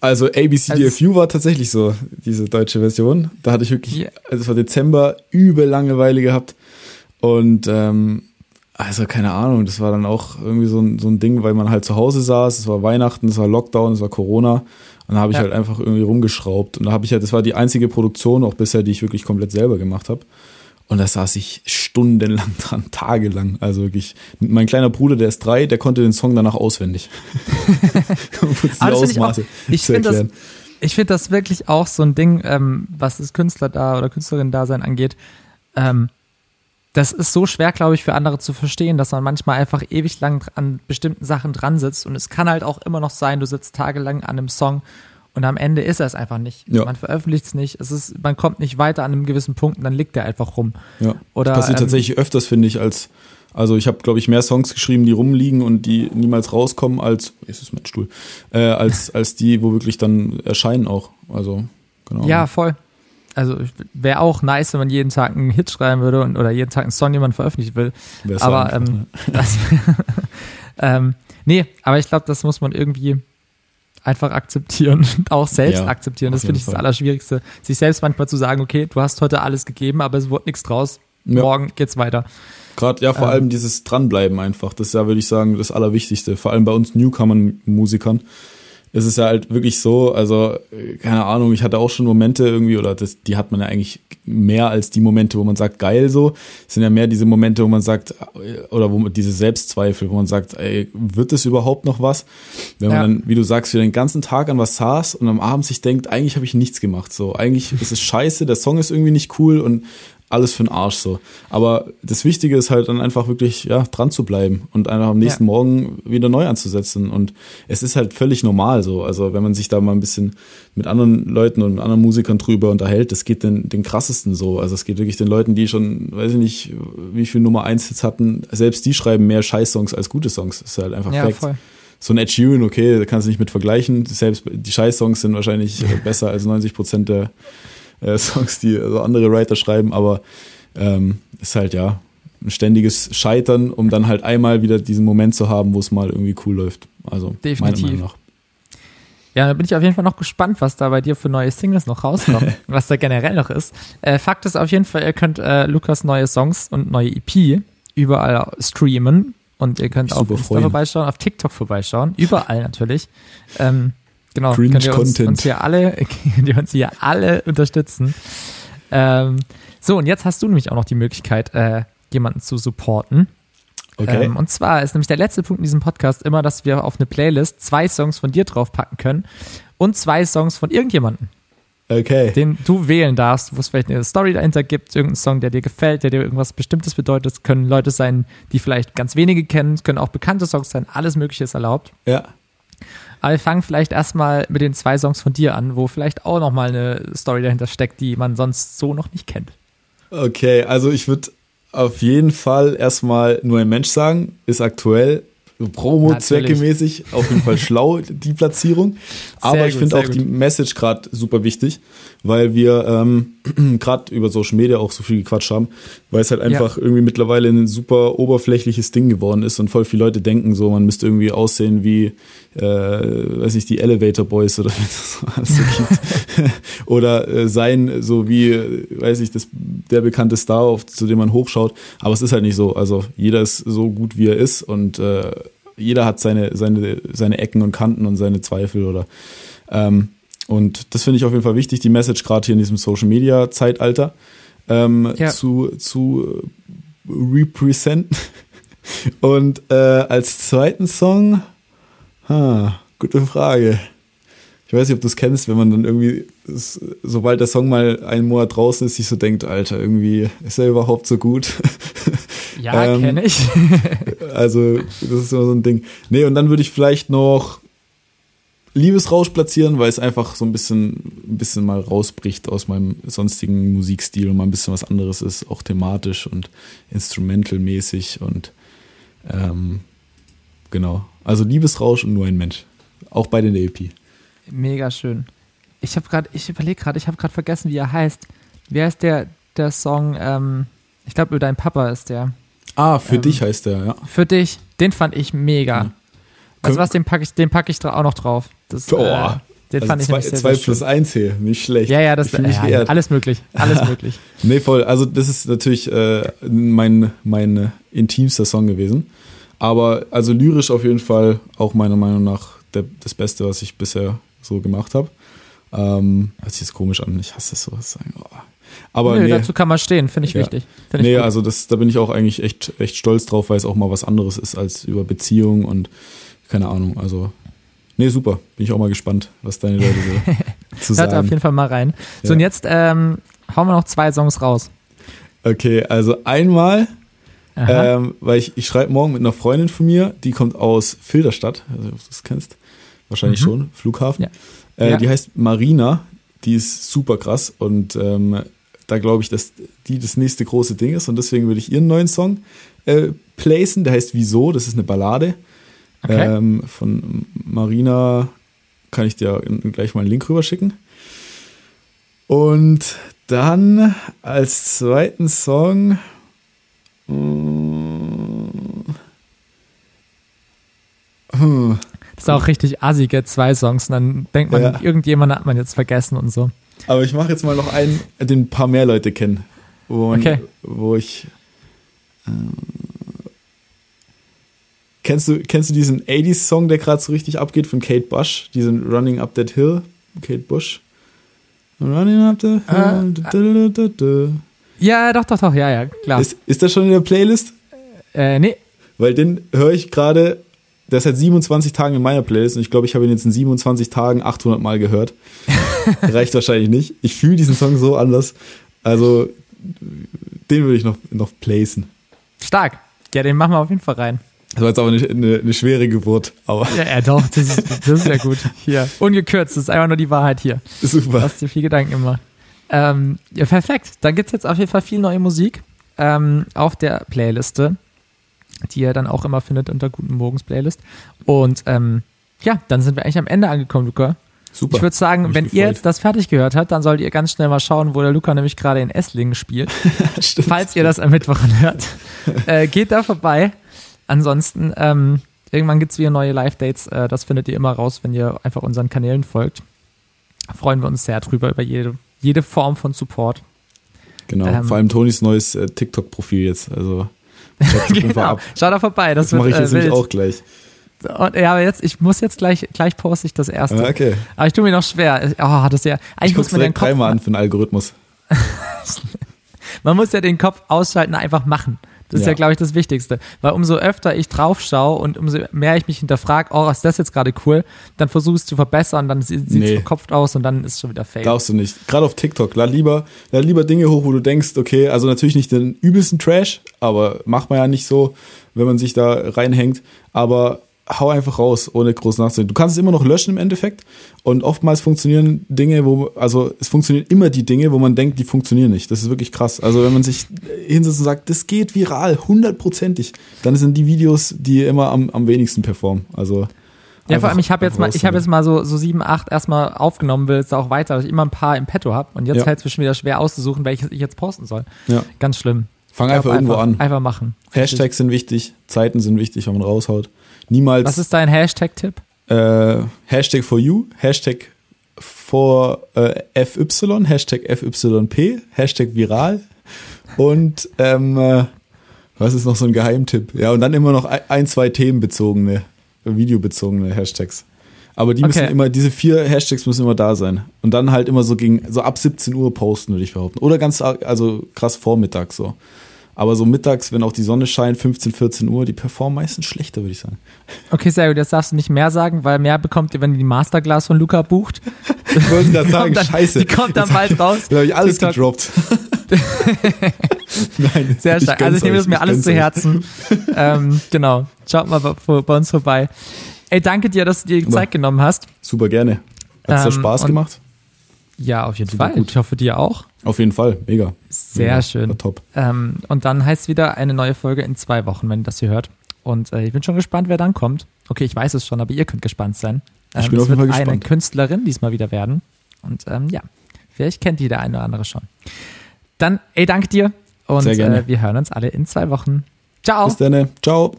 Also ABCDFU also, war tatsächlich so, diese deutsche Version. Da hatte ich wirklich, yeah. also es war Dezember, übel Langeweile gehabt. Und ähm, also keine Ahnung, das war dann auch irgendwie so ein, so ein Ding, weil man halt zu Hause saß, es war Weihnachten, es war Lockdown, es war Corona. Und da habe ich ja. halt einfach irgendwie rumgeschraubt. Und da habe ich halt, das war die einzige Produktion auch bisher, die ich wirklich komplett selber gemacht habe. Und da saß ich stundenlang dran, tagelang. Also wirklich. Mein kleiner Bruder, der ist drei, der konnte den Song danach auswendig. die Ausmaße ich, ich finde das, ich finde das wirklich auch so ein Ding, ähm, was das Künstler da oder Künstlerin-Dasein angeht. Ähm, das ist so schwer, glaube ich, für andere zu verstehen, dass man manchmal einfach ewig lang an bestimmten Sachen dran sitzt. Und es kann halt auch immer noch sein, du sitzt tagelang an einem Song Und am Ende ist er es einfach nicht. Ja. Man veröffentlicht es nicht. Es ist, man kommt nicht weiter an einem gewissen Punkt und dann liegt er einfach rum. Ja. Oder, das passiert ähm, tatsächlich öfters, finde ich, als, also ich habe, glaube ich, mehr Songs geschrieben, die rumliegen und die niemals rauskommen, als, ist es mein Stuhl, äh, als, als die, wo wirklich dann erscheinen auch. Also, genau. Ja, voll. Also wäre auch nice, wenn man jeden Tag einen Hit schreiben würde und, oder jeden Tag einen Song, den man veröffentlichen will. Wär's aber einfach, ähm, das, ähm, nee, aber ich glaube, das muss man irgendwie einfach akzeptieren, auch selbst Ja, akzeptieren. Das finde ich das Fall. Allerschwierigste, sich selbst manchmal zu sagen, okay, du hast heute alles gegeben, aber es wurde nichts draus. Ja. Morgen geht's weiter. Gerade, ja, vor Ähm. allem dieses Dranbleiben einfach. Das ist ja, würde ich sagen, das Allerwichtigste. Vor allem bei uns Newcomer-Musikern. Es ist ja halt wirklich so, also, äh, keine Ahnung, ich hatte auch schon Momente irgendwie, oder das, die hat man ja eigentlich mehr als die Momente, wo man sagt, geil so. Es sind ja mehr diese Momente, wo man sagt, äh, oder wo man diese Selbstzweifel, wo man sagt, ey, wird das überhaupt noch was? Wenn man Ja. dann, wie du sagst, wieder den ganzen Tag an was saß und am Abend sich denkt, eigentlich habe ich nichts gemacht. So, eigentlich ist es scheiße, der Song ist irgendwie nicht cool und alles für den Arsch so. Aber das Wichtige ist halt dann einfach wirklich, ja, dran zu bleiben und einfach am nächsten Ja. Morgen wieder neu anzusetzen. Und es ist halt völlig normal so. Also wenn man sich da mal ein bisschen mit anderen Leuten und anderen Musikern drüber unterhält, das geht den, den krassesten so. Also es geht wirklich den Leuten, die schon, weiß ich nicht, wie viel Nummer eins Hits hatten, selbst die schreiben mehr Scheiß-Songs als gute Songs. Das ist halt einfach Ja, Fact. voll. So ein Ed Sheeran, okay, da kannst du nicht mit vergleichen. Selbst die Scheiß-Songs sind wahrscheinlich äh, besser als 90 Prozent der äh, Songs, die also andere Writer schreiben, aber ähm, ist halt ja ein ständiges Scheitern, um dann halt einmal wieder diesen Moment zu haben, wo es mal irgendwie cool läuft. Also Definitiv. meiner Meinung nach. Ja, da bin ich auf jeden Fall noch gespannt, was da bei dir für neue Singles noch rauskommen, was da generell noch ist. Äh, Fakt ist auf jeden Fall, ihr könnt äh, Lukas neue Songs und neue EP überall streamen und ihr könnt auf Insta vorbeischauen, auf TikTok vorbeischauen, überall natürlich. Ähm, genau, Cringe könnt ihr uns, Content. uns hier alle, könnt ihr uns hier alle unterstützen. Ähm, so, und jetzt hast du nämlich auch noch die Möglichkeit, äh, jemanden zu supporten. Okay. Ähm, und zwar ist nämlich der letzte Punkt in diesem Podcast immer, dass wir auf eine Playlist zwei Songs von dir draufpacken können und zwei Songs von irgendjemandem, okay. den du wählen darfst, wo es vielleicht eine Story dahinter gibt, irgendein Song, der dir gefällt, der dir irgendwas Bestimmtes bedeutet. Es können Leute sein, die vielleicht ganz wenige kennen, es können auch bekannte Songs sein, alles Mögliche ist erlaubt. Ja. Aber wir fangen vielleicht erstmal mit den zwei Songs von dir an, wo vielleicht auch nochmal eine Story dahinter steckt, die man sonst so noch nicht kennt. Okay, also ich würde auf jeden Fall erstmal nur ein Mensch sagen, ist aktuell Promo-Zwecke-mäßig auf jeden Fall schlau, die Platzierung. Aber Sehr ich gut, finde auch die Message gerade super wichtig, weil wir ähm, gerade über Social Media auch so viel gequatscht haben, weil es halt einfach irgendwie mittlerweile ein super oberflächliches Ding geworden ist und voll viele Leute denken so, man müsste irgendwie aussehen wie, äh, weiß nicht, die Elevator Boys oder so so gibt. oder äh, sein so wie, weiß ich, das, der bekannte Star, auf, zu dem man hochschaut. Aber es ist halt nicht so. Also jeder ist so gut, wie er ist und äh, jeder hat seine, seine, seine Ecken und Kanten und seine Zweifel oder ähm, und das finde ich auf jeden Fall wichtig, die Message gerade hier in diesem Social Media Zeitalter ähm, Ja. zu, zu representen. Und äh, als zweiten Song, ha, gute Frage. Ich weiß nicht, ob du es kennst, wenn man dann irgendwie, sobald der Song mal einen Monat draußen ist, sich so denkt, Alter, irgendwie ist er überhaupt so gut. Ja, Ähm, kenne ich. Also, das ist immer so ein Ding. Nee, und dann würde ich vielleicht noch Liebesrausch platzieren, weil es einfach so ein bisschen, ein bisschen mal rausbricht aus meinem sonstigen Musikstil und mal ein bisschen was anderes ist, auch thematisch und instrumentalmäßig und ähm, genau. Also Liebesrausch und nur ein Mensch. Auch bei den EP. Mega schön. Ich habe gerade, ich überlege gerade, ich habe gerade vergessen, wie er heißt. Wie heißt der, der Song? Ähm, ich glaube, über deinen Papa ist der. Ah, für Ähm, dich heißt der, ja. Für dich, den fand ich mega. Ja. Also was, den packe ich, den packe ich auch noch drauf. Das, äh, Boah. den Also fand ich zwei, zwei sehr plus schön. eins hier, nicht schlecht. Ja, ja, das ich fühl mich ja, geehrt. alles möglich, alles möglich. Nee, voll. Also das ist natürlich äh, mein, mein intimster Song gewesen. Aber also lyrisch auf jeden Fall auch meiner Meinung nach der, das Beste, was ich bisher so gemacht habe. Ähm, hört sich jetzt komisch an, ich hasse es sagen. Oh. Aber Nö, nee, dazu kann man stehen, finde ich Ja. wichtig. Find ich nee gut. also das, da bin ich auch eigentlich echt, echt stolz drauf, weil es auch mal was anderes ist als über Beziehungen und keine Ahnung. Also, nee, super. Bin ich auch mal gespannt, was deine Leute so zu Hört auf sagen. jeden Fall mal rein. So, Ja. und jetzt ähm, hauen wir noch zwei Songs raus. Okay, also einmal. Ähm, weil ich, ich schreibe morgen mit einer Freundin von mir, die kommt aus Filderstadt, also ob du das kennst. Wahrscheinlich Mhm. schon, Flughafen. Ja. Äh, Ja. Die heißt Marina. Die ist super krass und ähm, da glaube ich, dass die das nächste große Ding ist und deswegen würde ich ihren neuen Song äh, placen. Der heißt Wieso? Das ist eine Ballade Okay. ähm, von Marina. Kann ich dir gleich mal einen Link rüberschicken. Und dann als zweiten Song. mm, hm, Das ist auch richtig assige zwei Songs. Und dann denkt man, Ja. irgendjemand hat man jetzt vergessen und so. Aber ich mache jetzt mal noch einen, den ein paar mehr Leute kennen. Wo, man, Okay. wo ich. Äh, kennst, du, kennst du diesen 80s-Song, der gerade so richtig abgeht von Kate Bush? Diesen Running Up That Hill? Kate Bush? Running Up the Hill. Äh, da, da. Ja, doch, doch, doch, ja, ja, klar. Ist, ist das schon in der Playlist? äh, nee, Weil den höre ich gerade, der ist seit 27 Tagen in meiner Playlist und ich glaube, ich habe ihn jetzt in 27 Tagen 800 Mal gehört. Reicht wahrscheinlich nicht. Ich fühle diesen Song so anders. Also, den würde ich noch, noch placen. stark. Ja, den machen wir auf jeden Fall rein. Das war jetzt aber eine, eine, eine schwere Geburt, aber Ja, ja doch, das ist, das ist ja gut. Hier, ungekürzt, das ist einfach nur die Wahrheit hier. Du super. hast dir viel Gedanken gemacht. Ähm, ja, perfekt. Dann gibt's jetzt auf jeden Fall viel neue Musik ähm, auf der Playliste, die ihr dann auch immer findet unter Guten Morgens Playlist. Und ähm, ja, dann sind wir eigentlich am Ende angekommen, Luca. Super. Ich würde sagen, wenn ihr gefreut. jetzt das fertig gehört habt, dann solltet ihr ganz schnell mal schauen, wo der Luca nämlich gerade in Esslingen spielt. Stimmt. Falls ihr das am Mittwoch hört, äh, geht da vorbei. Ansonsten, ähm, irgendwann gibt's wieder neue Live-Dates. Äh, das findet ihr immer raus, wenn ihr einfach unseren Kanälen folgt. Freuen wir uns sehr drüber, über jede, jede Form von Support. Genau. ähm, Vor allem Tonys neues äh, TikTok-Profil jetzt. Also, Genau. ab. Schaut da vorbei. Das, Das mache ich jetzt äh, nämlich auch gleich. Und, ja, aber jetzt, ich muss jetzt gleich, gleich poste ich das erste. Ah, Okay. Aber ich tue mir noch schwer. Oh, das ja, Ich eigentlich muss guck's man den Kopf, dreimal an für den Algorithmus. man muss ja den Kopf ausschalten, einfach machen. Das ist ja, glaube ich, das Wichtigste. Weil umso öfter ich drauf schaue und umso mehr ich mich hinterfrage, oh, ist das jetzt gerade cool, dann versuche ich es zu verbessern, dann sieht es Nee. verkopft aus und dann ist es schon wieder fail. Darfst du nicht. Gerade auf TikTok. Lad lieber, lad lieber Dinge hoch, wo du denkst, okay, also natürlich nicht den übelsten Trash, aber macht man ja nicht so, wenn man sich da reinhängt. Aber hau einfach raus, ohne groß nachzudenken. Du kannst es immer noch löschen im Endeffekt. Und oftmals funktionieren Dinge, wo, also es funktionieren immer die Dinge, wo man denkt, die funktionieren nicht. Das ist wirklich krass. Also wenn man sich hinsetzt und sagt, das geht viral, hundertprozentig, dann sind die Videos, die immer am, am wenigsten performen. Also Ja, vor einfach- allem, ich habe jetzt einfach mal, ich habe jetzt mal so, so sieben, acht erstmal aufgenommen, will jetzt auch weiter, dass ich immer ein paar im Petto habe. Und jetzt Ja. fällt es mir schon wieder schwer auszusuchen, welches ich jetzt posten soll. Ja. Ganz schlimm. Fang einfach irgendwo an. Einfach machen. Hashtags sind wichtig, Zeiten sind wichtig, wenn man raushaut. Niemals Was ist dein Hashtag-Tipp? äh, Hashtag for you, Hashtag for äh, FY, Hashtag FYP, Hashtag viral und ähm, äh, was ist noch so ein Geheimtipp? Ja, und dann immer noch ein, zwei themenbezogene, videobezogene Hashtags. Aber die müssen Okay. immer, diese vier Hashtags müssen immer da sein. Und dann halt immer so gegen, so ab 17 Uhr posten, würde ich behaupten. Oder ganz, also krass vormittags so. Aber so mittags, wenn auch die Sonne scheint, 15, 14 Uhr, die performen meistens schlechter, würde ich sagen. Okay, sehr gut. Jetzt darfst du nicht mehr sagen, weil mehr bekommt ihr, wenn ihr die Masterclass von Luca bucht. Ich wollte gerade sagen, dann- scheiße. Die kommt dann bald raus. Da habe ich alles TikTok. gedroppt. Nein, Sehr stark. Also ich nehme das mir alles zu Herzen. ähm, genau. Schaut mal bei, uns vorbei. Ey, danke dir, dass du dir die. Zeit genommen hast. Super gerne. Hat es Ähm, Spaß und- gemacht? Ja, auf jeden Super Fall. gut. Ich hoffe dir auch. Auf jeden Fall. Mega. Sehr Mega. schön. War top. Ähm, und dann heißt wieder eine neue Folge in zwei Wochen, wenn ihr das hier hört. Und äh, ich bin schon gespannt, wer dann kommt. Okay, ich weiß es schon, aber ihr könnt gespannt sein. Ich Ähm, bin es auf jeden Fall eine gespannt. Künstlerin diesmal wieder werden. Und ähm, ja, vielleicht kennt die der eine oder andere schon. Dann, ey, danke dir. Und Sehr gerne. Äh, wir hören uns alle in zwei Wochen. Ciao. Bis dann. Ciao.